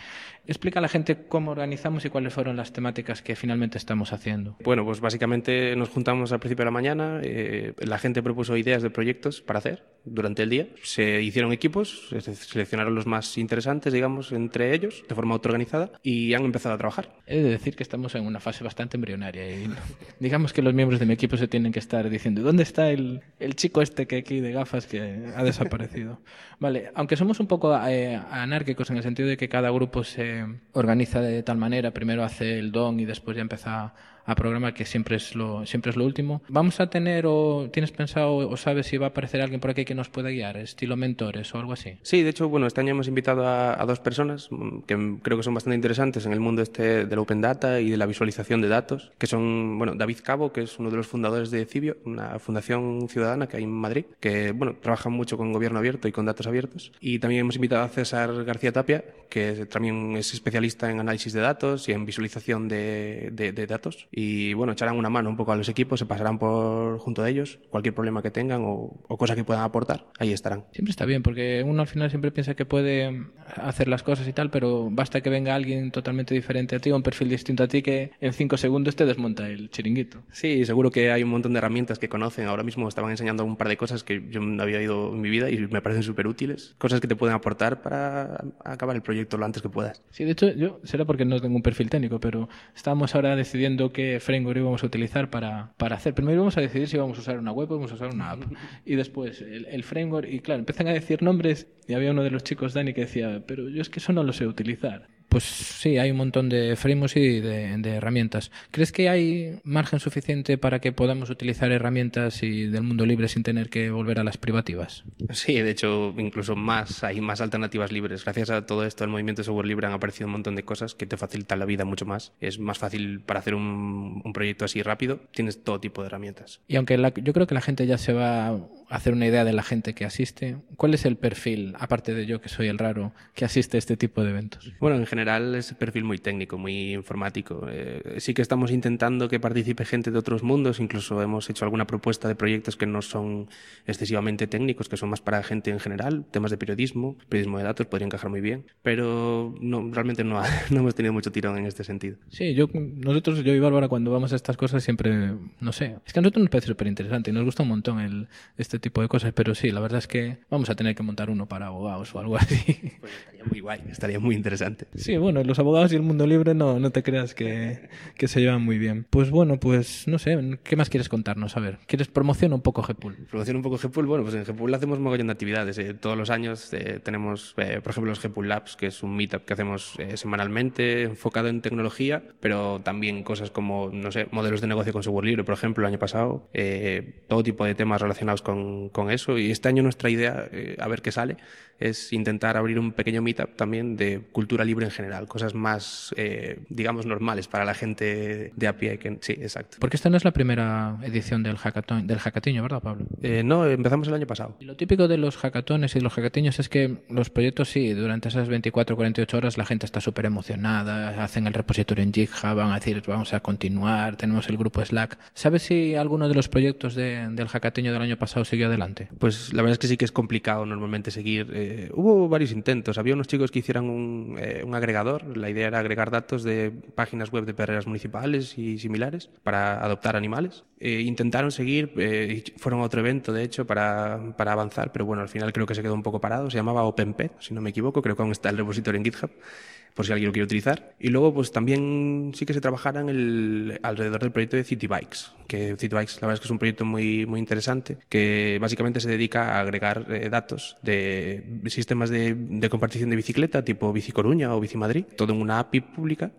Explica a la gente cómo organizamos y cuáles fueron las temáticas que finalmente estamos haciendo. Bueno, pues básicamente nos juntamos al principio de la mañana, eh, la gente propuso ideas de proyectos para hacer durante el día. Se hicieron equipos, se seleccionaron los más interesantes, digamos, entre ellos, de forma autoorganizada, y han empezado a trabajar. He de decir que estamos en una fase bastante embrionaria y digamos que los miembros de mi equipo se tienen que estar diciendo ¿dónde está el, el chico este que aquí de gafas que ha desaparecido? vale, aunque somos un poco eh, anárquicos en el sentido de que cada grupo se organiza de tal manera, primero hace el don y después ya empieza a programar, que siempre es lo, siempre es lo último. ¿Vamos a tener o tienes pensado o sabes si va a aparecer alguien por aquí que nos pueda guiar, estilo mentores o algo así? Sí, de hecho, bueno, este año hemos invitado a, a dos personas mm, que creo que son bastante interesantes en el mundo este del Open Data y de la visualización de datos, que son, bueno, David Cabo, que es uno de los fundadores de Cibio, una fundación ciudadana que hay en Madrid, que, bueno, trabaja mucho con gobierno abierto y con datos abiertos. Y también hemos invitado a César García Tapia, que también es especialista en análisis de datos y en visualización de, de, de datos. Y, bueno, echarán una mano un poco a los equipos, se pasarán por junto de ellos, cualquier problema que tengan o, o cosa que puedan aportar, ahí estarán. Siempre está bien, porque uno al final siempre piensa que puede hacer las cosas y tal, pero basta que venga alguien totalmente diferente a ti, un perfil distinto a ti, que en cinco segundos te desmonta el chiringuito. Sí, seguro que hay un montón de herramientas que conocen. Ahora mismo estaban enseñando un par de cosas que yo no había oído en mi vida y me parecen súper útiles. Cosas que te pueden aportar para acabar el proyecto lo antes que puedas. Sí, de hecho, yo será porque no tengo un perfil técnico, pero estábamos ahora decidiendo qué framework íbamos a utilizar para, para hacer. Primero íbamos a decidir si íbamos a usar una web o íbamos a usar una app. Y después el, el framework, y claro, empiezan a decir nombres y había uno de los chicos, Dani, que decía, pero yo es que eso no lo sé utilizar. Pues sí, hay un montón de frameworks y de, de, herramientas. ¿Crees que hay margen suficiente para que podamos utilizar herramientas y del mundo libre sin tener que volver a las privativas? Sí, de hecho, incluso más, hay más alternativas libres. Gracias a todo esto, el movimiento de software libre han aparecido un montón de cosas que te facilitan la vida mucho más. Es más fácil para hacer un, un proyecto así rápido. Tienes todo tipo de herramientas. Y aunque la, yo creo que la gente ya se va hacer una idea de la gente que asiste, ¿cuál es el perfil, aparte de yo que soy el raro, que asiste a este tipo de eventos? Bueno, en general es perfil muy técnico, muy informático. Eh, sí que estamos intentando que participe gente de otros mundos, incluso hemos hecho alguna propuesta de proyectos que no son excesivamente técnicos, que son más para gente en general, temas de periodismo, periodismo de datos podría encajar muy bien, pero no, realmente no, ha, no hemos tenido mucho tirón en este sentido. Sí, yo, nosotros, yo y Bárbara, cuando vamos a estas cosas siempre, no sé, es que a nosotros nos parece súper interesante y nos gusta un montón el, este tipo de cosas, pero sí, la verdad es que vamos a tener que montar uno para abogados o algo así. Pues estaría muy guay, estaría muy interesante. Sí, bueno, los abogados y el mundo libre no, no te creas que, que, se llevan muy bien. Pues bueno, pues no sé, ¿qué más quieres contarnos? A ver, ¿quieres promocionar un poco Gpool? Promocionar un poco Gpool, bueno, pues en Gpool hacemos un mogollón de actividades. Eh, todos los años eh, tenemos, eh, por ejemplo, los Gpool Labs, que es un meetup que hacemos semanalmente enfocado en tecnología, pero también cosas como, no sé, modelos de negocio con software libre, por ejemplo, el año pasado, todo tipo de temas relacionados con, con eso. Y este año nuestra idea, eh, a ver qué sale, es intentar abrir un pequeño meetup también de cultura libre en general, cosas más, eh, digamos, normales para la gente de a pie. Que, sí, exacto. Porque esta no es la primera edición del hackathon, del hackatiño, ¿verdad, Pablo? Eh, no, empezamos el año pasado. Y lo típico de los hackatones y los hackatiños es que los proyectos, sí, durante esas 24 o 48 horas la gente está súper emocionada, hacen el repositorio en GitHub, van a decir, vamos a continuar, tenemos el grupo Slack. ¿Sabes si alguno de los proyectos de, del hackatiño del año pasado siguió adelante? Pues la verdad es que sí que es complicado normalmente seguir. Eh, hubo varios intentos. Había unos chicos que hicieran un, eh, un, agregador. La idea era agregar datos de páginas web de perreras municipales y similares para adoptar animales. Eh, intentaron seguir, eh, fueron a otro evento, de hecho, para, para, avanzar, pero bueno, al final creo que se quedó un poco parado. Se llamaba OpenPet, si no me equivoco. Creo que aún está el repositorio en GitHub por si alguien lo quiere utilizar. Y luego, pues también sí que se trabajara en el, alrededor del proyecto de City Bikes, que City Bikes la verdad es que es un proyecto muy, muy interesante, que básicamente se dedica a agregar eh, datos de sistemas de, de compartición de bicicleta, tipo Bici Coruña o Bici Madrid, todo en una API pública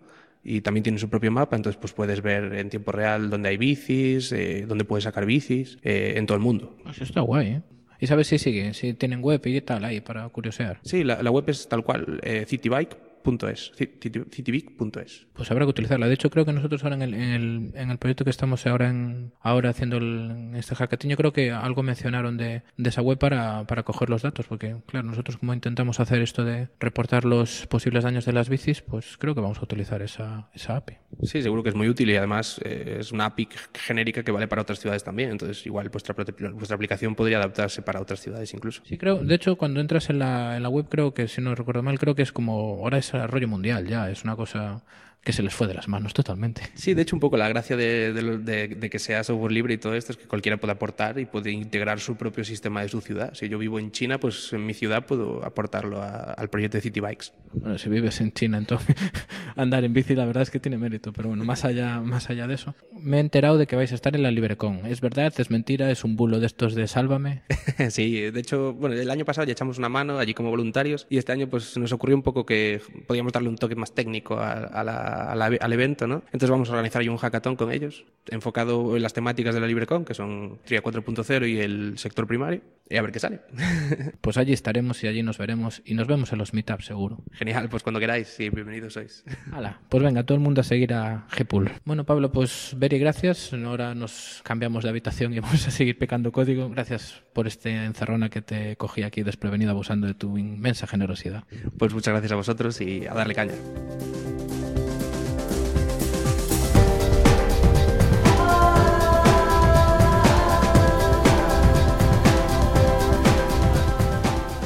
y también tiene su propio mapa, entonces pues puedes ver en tiempo real dónde hay bicis, eh, dónde puedes sacar bicis, eh, en todo el mundo. Eso está guay, ¿eh? ¿Y sabes si sigue? Si tienen web y tal ahí para curiosear. Sí, la, la web es tal cual, eh, Citybike .es, cityvic.es. Pues habrá que utilizarla. De hecho, creo que nosotros ahora en el, en el, en el proyecto que estamos ahora en, ahora haciendo el, este hackatiño, creo que algo mencionaron de, de esa web para, para coger los datos, porque claro, nosotros como intentamos hacer esto de reportar los posibles daños de las bicis, pues creo que vamos a utilizar esa, esa API. Sí, seguro que es muy útil y además eh, es una API genérica que vale para otras ciudades también, entonces igual vuestra, vuestra aplicación podría adaptarse para otras ciudades incluso. Sí, creo, de hecho, cuando entras en la, en la web, creo que si no recuerdo mal, creo que es como, ahora es rollo mundial ya, es una cosa que se les fue de las manos totalmente. Sí, de hecho un poco la gracia de, de, de, de, que sea software libre y todo esto es que cualquiera puede aportar y puede integrar su propio sistema de su ciudad. Si yo vivo en China, pues en mi ciudad puedo aportarlo a, al proyecto de City Bikes. Bueno, si vives en China, entonces andar en bici la verdad es que tiene mérito, pero bueno, más allá, más allá de eso, me he enterado de que vais a estar en la LibreCon. ¿Es verdad? ¿Es mentira? ¿Es un bulo de estos de Sálvame? sí, de hecho, bueno, el año pasado ya echamos una mano allí como voluntarios y este año pues nos ocurrió un poco que podíamos darle un toque más técnico a, a, la, a- a la- al evento, ¿no? Entonces vamos a organizar ahí un hackathon con ellos, enfocado en las temáticas de la LibreCon, que son TRIA 4.0 y el sector primario, y a ver qué sale. Pues allí estaremos y allí nos veremos y nos vemos en los meetups seguro. Genial, pues cuando queráis, sí, bienvenidos sois. Hala, pues venga, todo el mundo a seguir a Gpool. Bueno, Pablo, pues Beri, gracias. Ahora nos cambiamos de habitación y vamos a seguir pecando código. Gracias por este encerrona que te cogí aquí desprevenido abusando de tu inmensa generosidad. Pues muchas gracias a vosotros y a darle caña.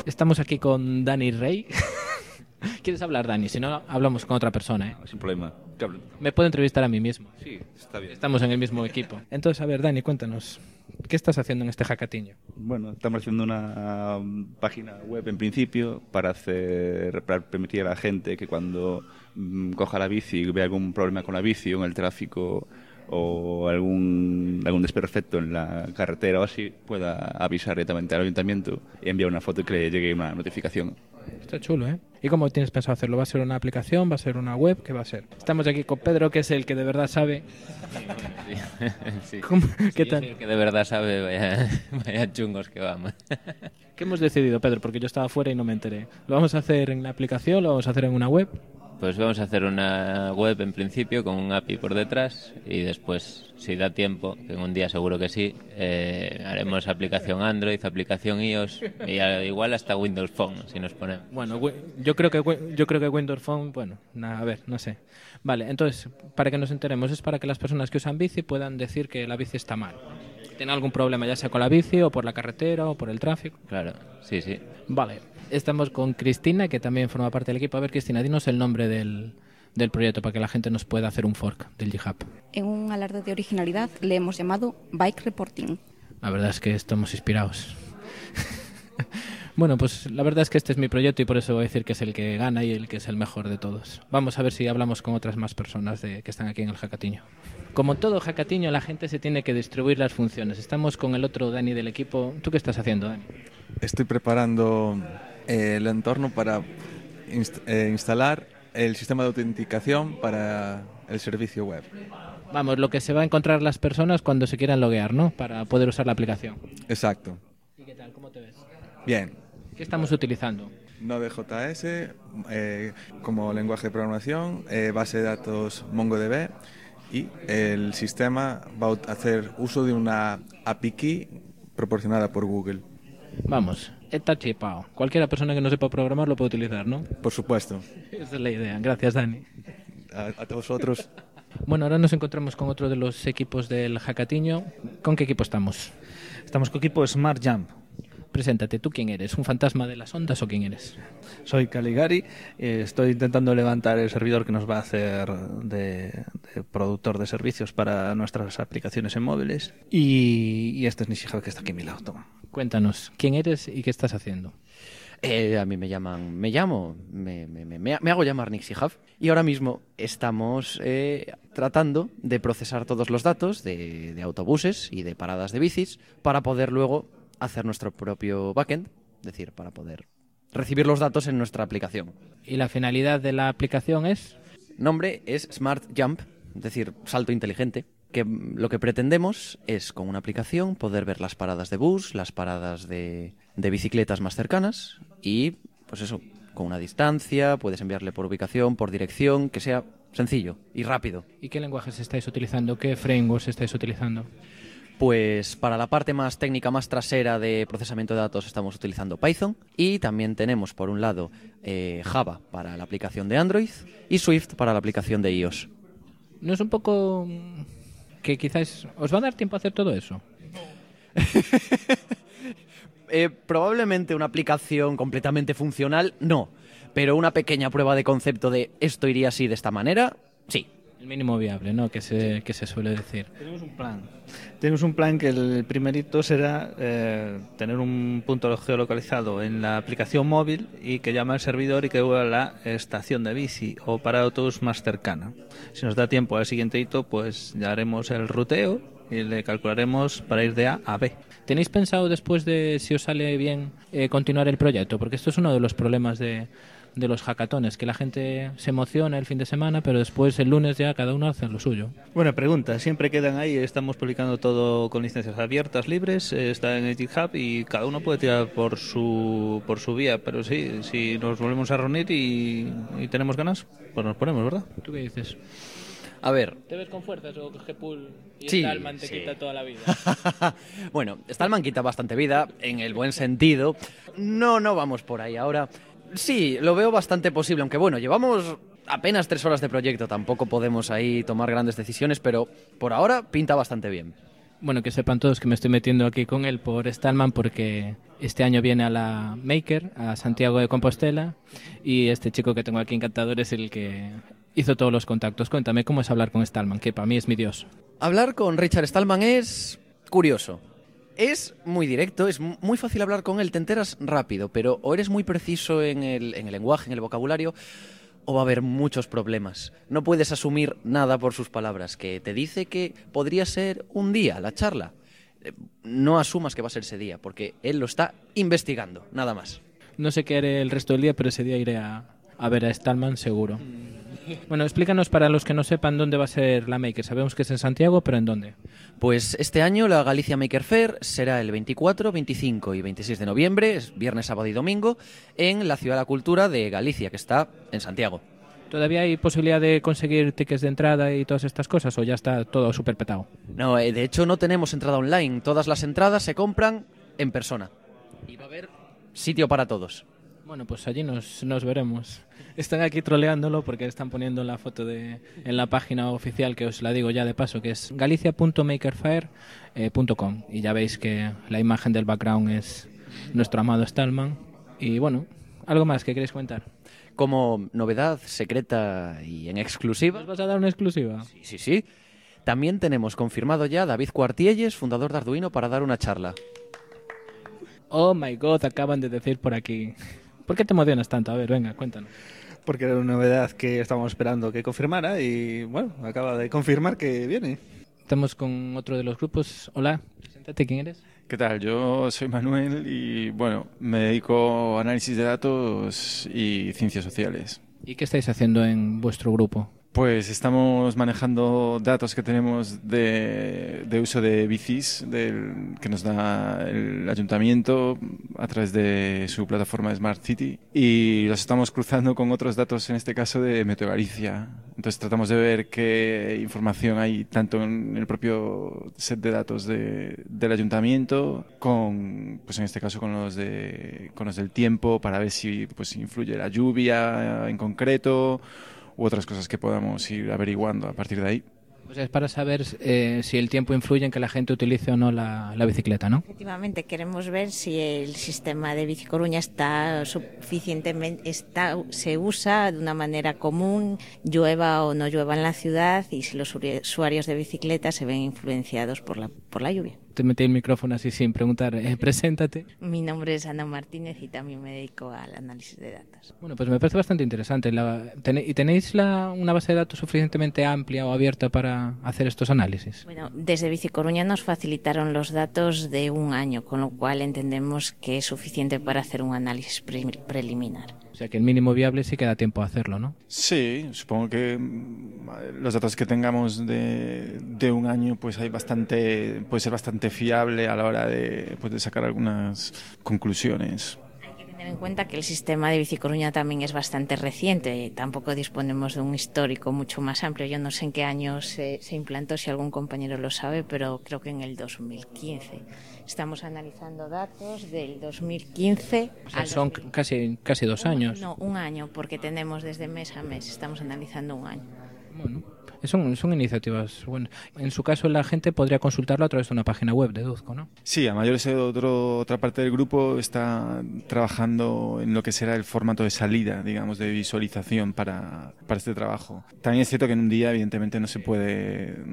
Estamos aquí con Dani Rey. ¿Quieres hablar, Dani? Si no, hablamos con otra persona. ¿eh? Sin problema. Me puedo entrevistar a mí mismo. Sí, está bien. Estamos en el mismo equipo. Entonces, a ver, Dani, cuéntanos. ¿Qué estás haciendo en este hackatiño? Bueno, estamos haciendo una um, página web en principio para hacer para permitir a la gente que cuando mm, coja la bici y vea algún problema con la bici o en el tráfico o algún, algún desperfecto en la carretera o así, pueda avisar directamente al ayuntamiento y enviar una foto y que le llegue una notificación. Está chulo, ¿eh? ¿Y cómo tienes pensado hacerlo? ¿Va a ser una aplicación? ¿Va a ser una web? ¿Qué va a ser? Estamos aquí con Pedro, que es el que de verdad sabe. ¿Qué Sí, tal? sí, que de verdad sabe, vaya, vaya chungos que vamos. ¿Qué hemos decidido, Pedro? Porque yo estaba fuera y no me enteré. ¿Lo vamos a hacer en la aplicación? ¿Lo vamos a hacer en una web? Pues vamos a hacer una web en principio con un API por detrás y después, si da tiempo, que en un día seguro que sí, eh, haremos aplicación Android, aplicación iOS y a- igual hasta Windows Phone si nos ponemos. Bueno, yo creo que yo creo que Windows Phone, bueno, na- a ver, no sé. Vale, entonces, para que nos enteremos, es para que las personas que usan bici puedan decir que la bici está mal. Tienen algún problema, ya sea con la bici o por la carretera o por el tráfico. Claro, sí, sí. Vale, estamos con Cristina, que también forma parte del equipo. A ver, Cristina, dinos el nombre del, del proyecto para que la gente nos pueda hacer un fork del GitHub. En un alarde de originalidad le hemos llamado Bike Reporting. La verdad es que estamos inspirados. bueno, pues la verdad es que este es mi proyecto y por eso voy a decir que es el que gana y el que es el mejor de todos. Vamos a ver si hablamos con otras más personas de, que están aquí en el Hackatiño. Como todo Hackatiño, la gente se tiene que distribuir las funciones. Estamos con el otro Dani del equipo. ¿Tú qué estás haciendo, Dani? Estoy preparando eh, el entorno para inst- eh, instalar el sistema de autenticación para el servicio web. Vamos, lo que se va a encontrar las personas cuando se quieran loguear, ¿no? Para poder usar la aplicación. Exacto. ¿Y qué tal? ¿Cómo te ves? Bien. ¿Qué estamos utilizando? Node.js eh, como lenguaje de programación, eh, base de datos MongoDB y el sistema va a hacer uso de una API key proporcionada por Google. Vamos, está chipado. Cualquiera persona que no sepa programar lo puede utilizar, ¿no? Por supuesto. Esa es la idea. Gracias, Dani. A, a vosotros. Bueno, ahora nos encontramos con otro de los equipos del Hackatiño. ¿Con qué equipo estamos? Estamos con equipo Smart Jump. Preséntate, ¿tú quién eres? ¿Un fantasma de las ondas o quién eres? Soy Caligari, eh, estoy intentando levantar el servidor que nos va a hacer de, de productor de servicios para nuestras aplicaciones en móviles. Y, y este es Nishihab que está aquí a mi lado. Toma. Cuéntanos, ¿quién eres y qué estás haciendo? Eh, a mí me llaman, me llamo, me, me- me- me- me hago llamar Nixie y ahora mismo estamos eh, tratando de procesar todos los datos de, de autobuses y de paradas de bicis para poder luego hacer nuestro propio backend, es decir, para poder recibir los datos en nuestra aplicación. ¿Y la finalidad de la aplicación es? Nombre es Smart Jump, es decir, salto inteligente, que lo que pretendemos es con una aplicación poder ver las paradas de bus, las paradas de, de bicicletas más cercanas y, pues eso, con una distancia, puedes enviarle por ubicación, por dirección, que sea sencillo y rápido. ¿Y qué lenguajes estáis utilizando? ¿Qué frameworks estáis utilizando? Pues para la parte más técnica, más trasera de procesamiento de datos estamos utilizando Python y también tenemos por un lado eh, Java para la aplicación de Android y Swift para la aplicación de iOS. ¿No es un poco mm, que quizás os va a dar tiempo a hacer todo eso? Eh, probablemente una aplicación completamente funcional, no. Pero una pequeña prueba de concepto de esto iría así de esta manera, sí. El mínimo viable, ¿no? Que se, que se suele decir. Tenemos un plan. Tenemos un plan que el primerito será eh, tener un punto geolocalizado en la aplicación móvil y que llame al servidor y que vuelva a la estación de bici o para autobús más cercana. Si nos da tiempo al siguiente hito, pues ya haremos el ruteo y le calcularemos para ir de A a B. ¿Tenéis pensado después de, si os sale bien, eh, continuar el proyecto? Porque esto es uno de los problemas de de los hackatones, que la gente se emociona el fin de semana, pero después el lunes ya cada uno hace lo suyo. Buena pregunta. Siempre quedan ahí. Estamos publicando todo con licencias abiertas, libres. eh, Está en el GitHub y cada uno puede tirar por su por su vía. Pero sí, si nos volvemos a reunir y, y tenemos ganas, pues nos ponemos, ¿verdad? ¿Tú qué dices? A ver, ¿Te ves con fuerzas o que Gepul y Sí, Stallman te sí. quita toda la vida? bueno, Stallman quita bastante vida, en el buen sentido. No, no vamos por ahí ahora. Sí, lo veo bastante posible, aunque bueno, llevamos apenas tres horas de proyecto, tampoco podemos ahí tomar grandes decisiones, pero por ahora pinta bastante bien. Bueno, que sepan todos que me estoy metiendo aquí con él por Stallman porque este año viene a la Maker, a Santiago de Compostela, y este chico que tengo aquí encantador es el que hizo todos los contactos. Cuéntame cómo es hablar con Stallman, que para mí es mi dios. Hablar con Richard Stallman es curioso. Es muy directo, es mu- muy fácil hablar con él, te enteras rápido, pero o eres muy preciso en el, en el lenguaje, en el vocabulario, o va a haber muchos problemas. No puedes asumir nada por sus palabras, que te dice que podría ser un día la charla. Eh, No asumas que va a ser ese día, porque él lo está investigando, nada más. No sé qué haré el resto del día, pero ese día iré a, a ver a Stallman seguro. Bueno, explícanos para los que no sepan dónde va a ser la Maker. Sabemos que es en Santiago, pero ¿en dónde? Pues este año la Galicia Maker Fair será el 24, 25 y 26 de noviembre, es viernes, sábado y domingo, en la Ciudad de la Cultura de Galicia, que está en Santiago. ¿Todavía hay posibilidad de conseguir tickets de entrada y todas estas cosas o ya está todo súper petado? No, eh, de hecho no tenemos entrada online, todas las entradas se compran en persona. Y va a haber sitio para todos. Bueno, pues allí nos, nos veremos. Están aquí troleándolo porque están poniendo la foto de, en la página oficial, que os la digo ya de paso, que es galicia.makerfair.com. Y ya veis que la imagen del background es nuestro amado Stallman. Y bueno, ¿algo más que queréis comentar? Como novedad secreta y en exclusiva. ¿Nos vas a dar una exclusiva? Sí, sí, sí. También tenemos confirmado ya David Cuartielles, fundador de Arduino, para dar una charla. Oh my god, acaban de decir por aquí. ¿Por qué te emocionas tanto? A ver, venga, cuéntanos. Porque era una novedad que estábamos esperando que confirmara y bueno, acaba de confirmar que viene. Estamos con otro de los grupos. Hola, preséntate, ¿quién eres? ¿Qué tal? Yo soy Manuel y bueno, me dedico a análisis de datos y ciencias sociales. ¿Y qué estáis haciendo en vuestro grupo? Pues estamos manejando datos que tenemos de, uso de bicis del, que nos da el ayuntamiento a través de su plataforma Smart City y los estamos cruzando con otros datos, en este caso de Meteo Galicia. Entonces tratamos de ver qué información hay tanto en el propio set de datos de- del ayuntamiento con, pues en este caso con los, de, con los del tiempo para ver si pues, influye la lluvia en concreto u otras cosas que podamos ir averiguando a partir de ahí. O sea, es para saber eh, si el tiempo influye en que la gente utilice o no la, la bicicleta, ¿no? Efectivamente, queremos ver si el sistema de Bici Coruña está suficientemente, está, se usa de una manera común, llueva o no llueva en la ciudad y si los usuarios de bicicleta se ven influenciados por la, por la lluvia. Te metí el micrófono así sin preguntar. Eh, preséntate. Mi nombre es Ana Martínez y también me dedico al análisis de datos. Bueno, pues me parece bastante interesante. La- tene- ¿Y tenéis la, una base de datos suficientemente amplia o abierta para hacer estos análisis? Bueno, desde Bici Coruña nos facilitaron los datos de un año, con lo cual entendemos que es suficiente para hacer un análisis pre- preliminar. O sea, que el mínimo viable sí queda tiempo a hacerlo, ¿no? Sí, supongo que mm, los datos que tengamos de, de un año pues hay bastante puede ser bastante fiable a la hora de, pues, de sacar algunas conclusiones. Tener en cuenta que el sistema de Bici Coruña también es bastante reciente tampoco disponemos de un histórico mucho más amplio. Yo no sé en qué año se, se implantó, si algún compañero lo sabe, pero creo que en el 2015. Estamos analizando datos del 2015 O sea, son 2000. casi, casi dos años. No, un año, porque tenemos desde mes a mes, estamos analizando un año. Son, son iniciativas buenas. En su caso, la gente deduzco, consultarlo a través de una página web, deduzco, ¿no? Sí, a mayores otro, otra parte del grupo está trabajando en lo que será el formato de salida, digamos, de visualización para, para este trabajo. También es cierto que en un día, evidentemente, no se puede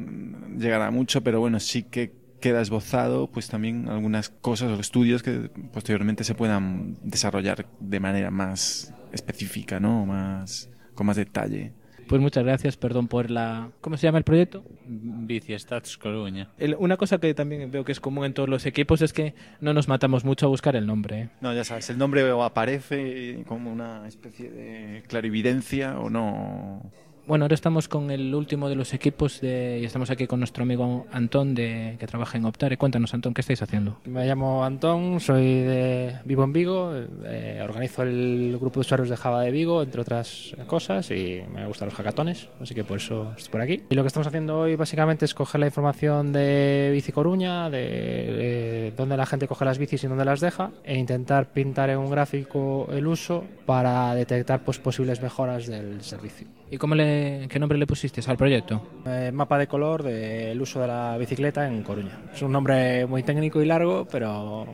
llegar a mucho, pero bueno, sí que queda esbozado pues también algunas cosas o estudios que posteriormente se puedan desarrollar de manera más específica, ¿no? Más, con más detalle. Pues muchas gracias, perdón por la... ¿Cómo se llama el proyecto? Bici Stats Coruña. El- una cosa que también veo que es común en todos los equipos es que no nos matamos mucho a buscar el nombre. ¿eh? No, ya sabes, el nombre o aparece como una especie de clarividencia o no. Bueno, ahora estamos con el último de los equipos de, y estamos aquí con nuestro amigo Antón de, que trabaja en Optare. Cuéntanos, Antón, ¿qué estáis haciendo? Me llamo Antón, soy de Vivo en Vigo, eh, organizo el grupo de usuarios de Java de Vigo, entre otras cosas, y me gustan los hackatones, así que por eso estoy por aquí. Y lo que estamos haciendo hoy básicamente es coger la información de Bici Coruña, de, de dónde la gente coge las bicis y dónde las deja, e intentar pintar en un gráfico el uso para detectar pues, posibles mejoras del servicio. ¿Y cómo le, qué nombre le pusiste al proyecto? Eh, mapa de color del uso de la bicicleta en Coruña. Es un nombre muy técnico y largo, pero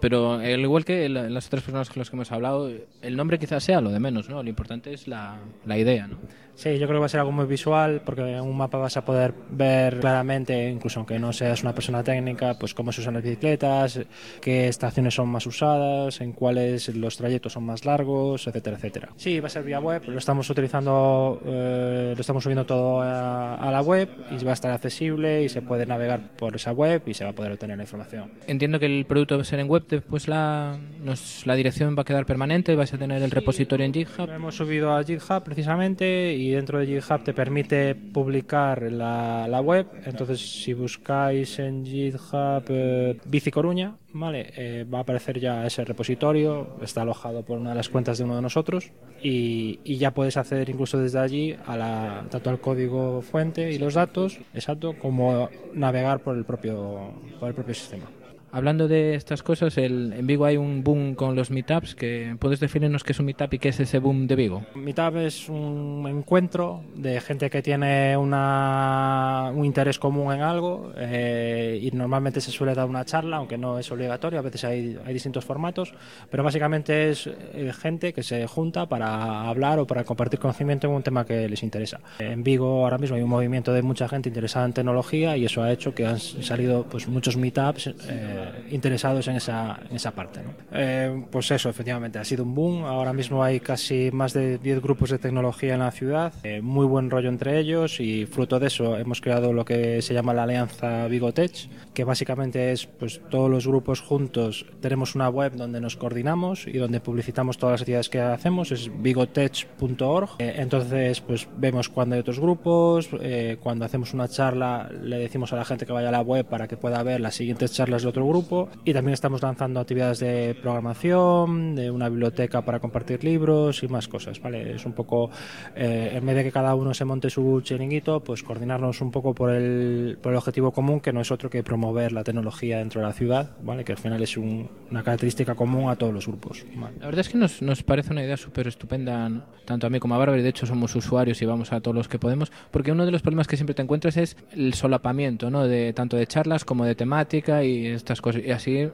Pero al igual que la- las otras personas con las que hemos hablado, el nombre quizás sea lo de menos, ¿no? Lo importante es la, la idea, ¿no? Sí, yo creo que va a ser algo muy visual porque en un mapa vas a poder ver claramente, incluso aunque no seas una persona técnica, pues cómo se usan las bicicletas, qué estaciones son más usadas, en cuáles los trayectos son más largos, etcétera, etcétera. Sí, va a ser vía web, lo estamos utilizando, eh, lo estamos subiendo todo a, a la web y va a estar accesible y se puede navegar por esa web y se va a poder obtener la información. Entiendo que el producto va a ser en web, después la, nos, la dirección va a quedar permanente, vais a tener el repositorio en GitHub. Lo hemos subido a GitHub precisamente y dentro de GitHub te permite publicar la, la web. Entonces, si buscáis en GitHub eh, Bici Coruña, vale, eh, va a aparecer ya ese repositorio. Está alojado por una de las cuentas de uno de nosotros y, y ya puedes acceder incluso desde allí a la, tanto al código fuente y los datos, exacto, como navegar por el propio, por el propio sistema. Hablando de estas cosas, el, en Vigo hay un boom con los meetups. Que, ¿Puedes definirnos qué es un meetup y qué es ese boom de Vigo? Meetup es un encuentro de gente que tiene una, un interés común en algo eh, y normalmente se suele dar una charla, aunque no es obligatorio, a veces hay, hay distintos formatos, pero básicamente es eh, gente que se junta para hablar o para compartir conocimiento en un tema que les interesa. En Vigo ahora mismo hay un movimiento de mucha gente interesada en tecnología y eso ha hecho que han salido pues, muchos meetups eh, interesados en esa, en esa parte. ¿no? Eh, pues eso, efectivamente, ha sido un boom. Ahora mismo hay casi más de 10 grupos de tecnología en la ciudad, eh, muy buen rollo entre ellos y fruto de eso hemos creado lo que se llama la Alianza Vigotech, que básicamente es pues todos los grupos juntos tenemos una web donde nos coordinamos y donde publicitamos todas las actividades que hacemos, es vigotech.org. Eh, entonces, pues vemos cuando hay otros grupos, eh, cuando hacemos una charla le decimos a la gente que vaya a la web para que pueda ver las siguientes charlas de otro grupo y también estamos lanzando actividades de programación, de una biblioteca para compartir libros y más cosas, ¿vale? Es un poco, eh, en vez de que cada uno se monte su chiringuito, pues coordinarnos un poco por el, por el objetivo común, que no es otro que promover la tecnología dentro de la ciudad, ¿vale? Que al final es un- una característica común a todos los grupos. La verdad es que nos, nos parece una idea súper estupenda, tanto a mí como a Bárbara, y de hecho somos usuarios y vamos a todos los que podemos, porque uno de los problemas que siempre te encuentras es el solapamiento, ¿no? De, tanto de charlas como de temática y estas cosas. Y así,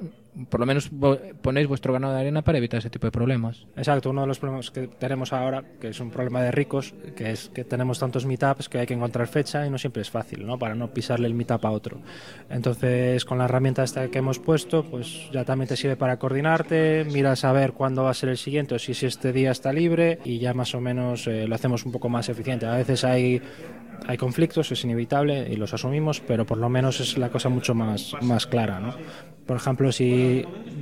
por lo menos, ponéis vuestro grano de arena para evitar ese tipo de problemas. Exacto, uno de los problemas que tenemos ahora, que es un problema de ricos, que es que tenemos tantos meetups que hay que encontrar fecha y no siempre es fácil, ¿no? Para no pisarle el meetup a otro. Entonces, con la herramienta esta que hemos puesto, pues ya también te sirve para coordinarte, miras a ver cuándo va a ser el siguiente o si, si este día está libre y ya más o menos eh, lo hacemos un poco más eficiente. A veces hay hay conflictos, es inevitable y los asumimos, pero por lo menos es la cosa mucho más, más clara. ¿no? Por ejemplo, si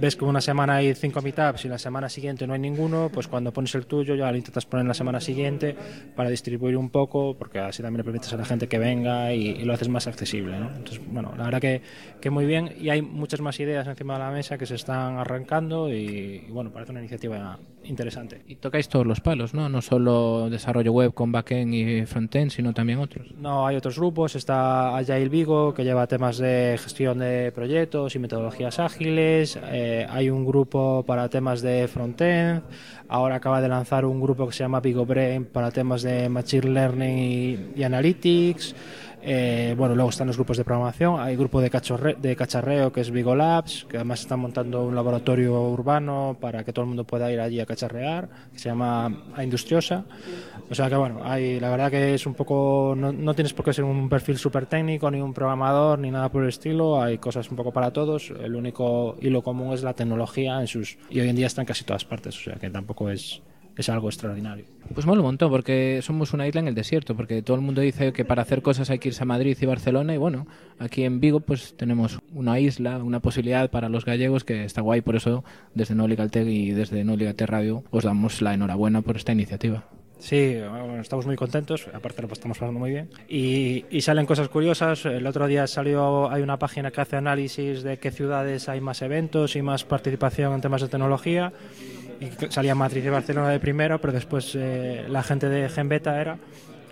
ves que una semana hay cinco meetups y la semana siguiente no hay ninguno, pues cuando pones el tuyo ya lo intentas poner la semana siguiente para distribuir un poco, porque así también le permites a la gente que venga y, y lo haces más accesible. ¿no? Entonces, bueno, la verdad que, que muy bien y hay muchas más ideas encima de la mesa que se están arrancando y, y bueno, parece una iniciativa interesante. Y tocáis todos los palos, ¿no? No solo desarrollo web con backend y frontend, sino también otros. No, hay otros grupos. Está Agile Vigo, que lleva temas de gestión de proyectos y metodologías ágiles. Eh, hay un grupo para temas de frontend. Ahora acaba de lanzar un grupo que se llama Vigo Brain para temas de Machine Learning y, y Analytics. Eh, bueno, luego están los grupos de programación. Hay grupo de, cachorre- de cacharreo que es Vigo Labs, que además están montando un laboratorio urbano para que todo el mundo pueda ir allí a cacharrear, que se llama A Industriosa. O sea que bueno, hay, la verdad que es un poco. No, no tienes por qué ser un perfil súper técnico, ni un programador, ni nada por el estilo. Hay cosas un poco para todos. El único hilo común es la tecnología en sus. Y hoy en día está en casi todas partes, o sea que tampoco es es algo extraordinario. Pues mola un montón, porque somos una isla en el desierto, porque todo el mundo dice que para hacer cosas hay que irse a Madrid y Barcelona, y bueno, aquí en Vigo pues tenemos una isla, una posibilidad para los gallegos que está guay, por eso desde No Legaltech y desde No Legaltech Radio os damos la enhorabuena por esta iniciativa. Sí, bueno, estamos muy contentos, aparte lo estamos pasando muy bien. Y, y, salen cosas curiosas. El otro día salió, hay una página que hace análisis de qué ciudades hay más eventos y más participación en temas de tecnología. Y salía Madrid y Barcelona de primero, pero después eh, la gente de Genbeta era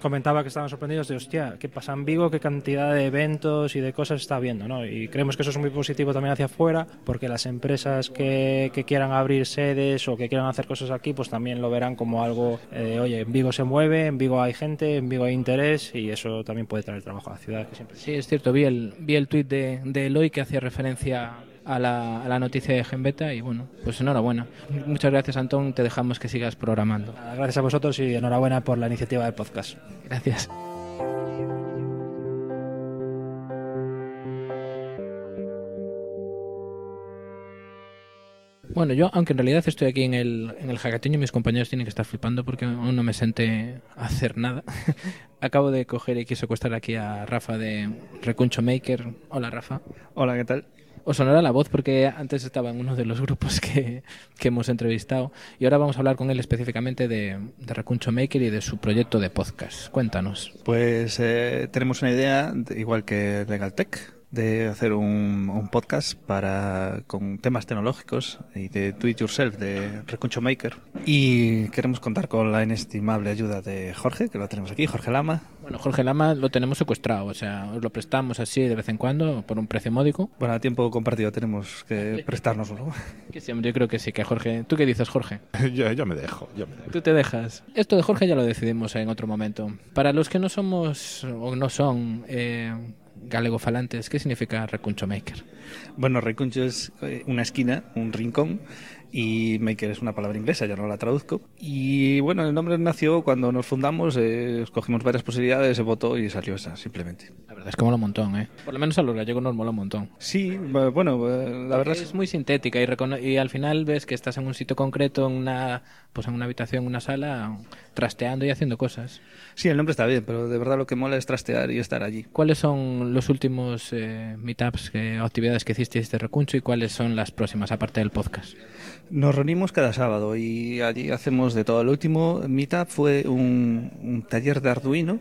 comentaba que estaban sorprendidos de, hostia, ¿qué pasa en Vigo? ¿Qué cantidad de eventos y de cosas está habiendo? ¿no? Y creemos que eso es muy positivo también hacia afuera, porque las empresas que, que quieran abrir sedes o que quieran hacer cosas aquí, pues también lo verán como algo, eh, oye, en Vigo se mueve, en Vigo hay gente, en Vigo hay interés y eso también puede traer trabajo a la ciudad. Que siempre... Sí, es cierto, vi el, vi el tuit de, de Eloy que hacía referencia a la, a la, noticia de Genbeta y bueno, pues enhorabuena. Muchas gracias Antón, te dejamos que sigas programando. Gracias a vosotros y enhorabuena por la iniciativa del podcast. Gracias. Bueno, yo, aunque en realidad estoy aquí en el, en el hackathon y mis compañeros tienen que estar flipando porque aún no me senté a hacer nada. Acabo de coger y quiero secuestrar aquí a Rafa de Recuncho Maker. Hola, Rafa. Hola, ¿qué tal? Os sonará la voz porque antes estaba en uno de los grupos que, hemos entrevistado y ahora vamos a hablar con él específicamente de, de Recuncho Maker y de su proyecto de podcast. Cuéntanos. Pues eh, tenemos una idea, igual que Legaltech, de hacer un, un, podcast para con temas tecnológicos y de Do It Yourself de Recuncho Maker. Y queremos contar con la inestimable ayuda de Jorge que lo tenemos aquí. Jorge Lama. Bueno Jorge Lama lo tenemos secuestrado o sea os lo prestamos así de vez en cuando por un precio módico. Bueno a tiempo compartido tenemos que prestárnoslo. que sí, yo creo que sí que Jorge tú qué dices Jorge yo, yo me dejo yo me dejo. Tú te dejas. Esto de Jorge ya lo decidimos en otro momento. Para los que no somos o no son eh, galegofalantes, ¿qué significa Recuncho Maker? Bueno, Recuncho es una esquina, un rincón, y maker es una palabra inglesa, yo no la traduzco. Y bueno, el nombre nació cuando nos fundamos, eh, escogimos varias posibilidades, se votó y salió esa, simplemente. La verdad es que mola un montón, ¿eh? Por lo menos a los gallegos nos mola un montón. Sí, bueno, la verdad es... es muy sintética y, y al final ves que estás en un sitio concreto, en una, pues en una habitación, en una sala, trasteando y haciendo cosas. Sí, el nombre está bien, pero de verdad lo que mola es trastear y estar allí. ¿Cuáles son los últimos eh, meetups o actividades que hicisteis de Recuncho y cuáles son las próximas, aparte del podcast? Nos reunimos cada sábado y allí hacemos de todo. El último meetup fue un, un taller de Arduino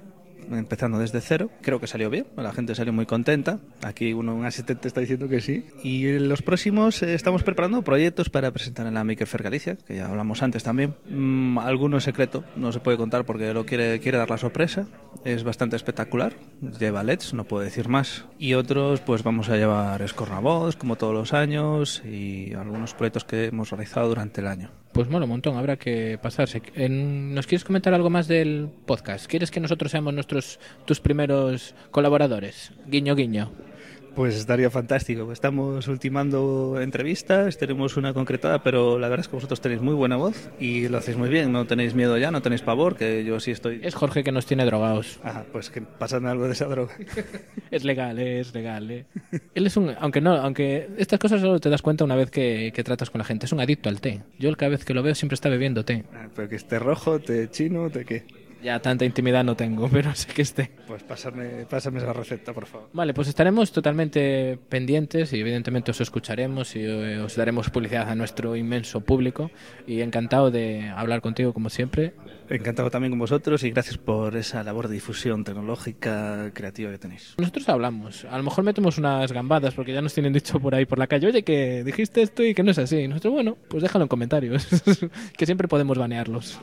empezando desde cero. Creo que salió bien, la gente salió muy contenta. Aquí uno, un asistente está diciendo que sí. Y en los próximos eh, estamos preparando proyectos para presentar en la Maker Fair Galicia, que ya hablamos antes también. Mm, alguno es secreto, no se puede contar porque lo quiere, quiere dar la sorpresa. Es bastante espectacular, lleva LEDs, no puedo decir más. Y otros, pues vamos a llevar Scornavoz, como todos los años, y algunos proyectos que hemos realizado durante el año. Pues mola un montón, habrá que pasarse. ¿Nos quieres comentar algo más del podcast? ¿Quieres que nosotros seamos nuestros tus primeros colaboradores? Guiño, guiño. Pues estaría fantástico. Estamos ultimando entrevistas, tenemos una concretada, pero la verdad es que vosotros tenéis muy buena voz y lo hacéis muy bien. No tenéis miedo ya, no tenéis pavor, que yo sí estoy. Es Jorge que nos tiene drogados. Ah, pues que pasan algo de esa droga. es legal, es legal. ¿eh? Él es un. Aunque no, aunque estas cosas solo te das cuenta una vez que, que, tratas con la gente. Es un adicto al té. Yo cada vez que lo veo siempre está bebiendo té. Ah, pero que esté rojo, té chino, té qué. Ya tanta intimidad no tengo, pero sé que esté. Pues pásame, pásame esa receta, por favor. Vale, pues estaremos totalmente pendientes y evidentemente os escucharemos y os daremos publicidad a nuestro inmenso público. Y encantado de hablar contigo como siempre. Encantado también con vosotros y gracias por esa labor de difusión tecnológica creativa que tenéis. Nosotros hablamos. A lo mejor metemos unas gambadas porque ya nos tienen dicho por ahí por la calle, oye, que dijiste esto y que no es así. Y nosotros, bueno, pues déjalo en comentarios, que siempre podemos banearlos.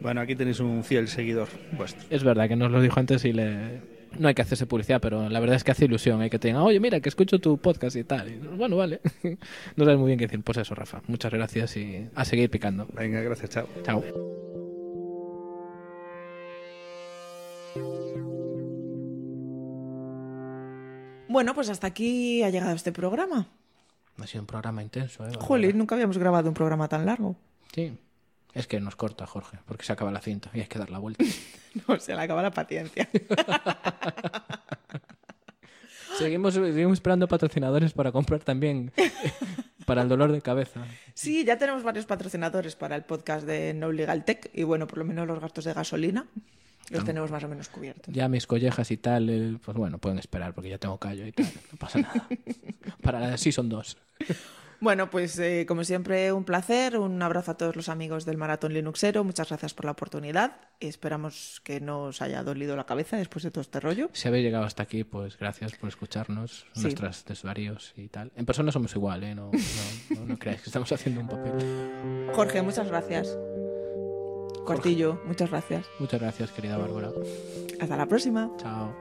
Bueno, aquí tenéis un fiel seguidor vuestro. Es verdad que nos lo dijo antes y le... No hay que hacerse publicidad, pero la verdad es que hace ilusión. Hay que te digan, oye, mira, que escucho tu podcast y tal. Y, bueno, vale. no sabes muy bien qué decir. Pues eso, Rafa. Muchas gracias y a seguir picando. Venga, gracias. Chao. Chao. Bueno, pues hasta aquí ha llegado este programa. Ha sido un programa intenso, ¿eh? Jolín, nunca habíamos grabado un programa tan largo. Sí. Es que nos corta, Jorge, porque se acaba la cinta y hay que dar la vuelta. no, se le acaba la paciencia. seguimos, seguimos esperando patrocinadores para comprar también Para el dolor de cabeza. Sí, ya tenemos varios patrocinadores para el podcast de No Legal Tech y bueno, por lo menos los gastos de gasolina los tenemos más o menos cubiertos. Ya mis collejas y tal, eh, pues bueno, pueden esperar porque ya tengo callo y tal. No pasa nada. Para la Season 2. Bueno, pues eh, como siempre, un placer. Un abrazo a todos los amigos del Maratón Linuxero. Muchas gracias por la oportunidad. Esperamos que no os haya dolido la cabeza después de todo este rollo. Si habéis llegado hasta aquí, pues gracias por escucharnos, Sí. nuestros usuarios y tal. En persona somos igual, ¿eh? No, no, no, no creáis que estamos haciendo un papel. Jorge, muchas gracias. Cortillo, muchas gracias. Muchas gracias, querida Bárbara. Hasta la próxima. Chao.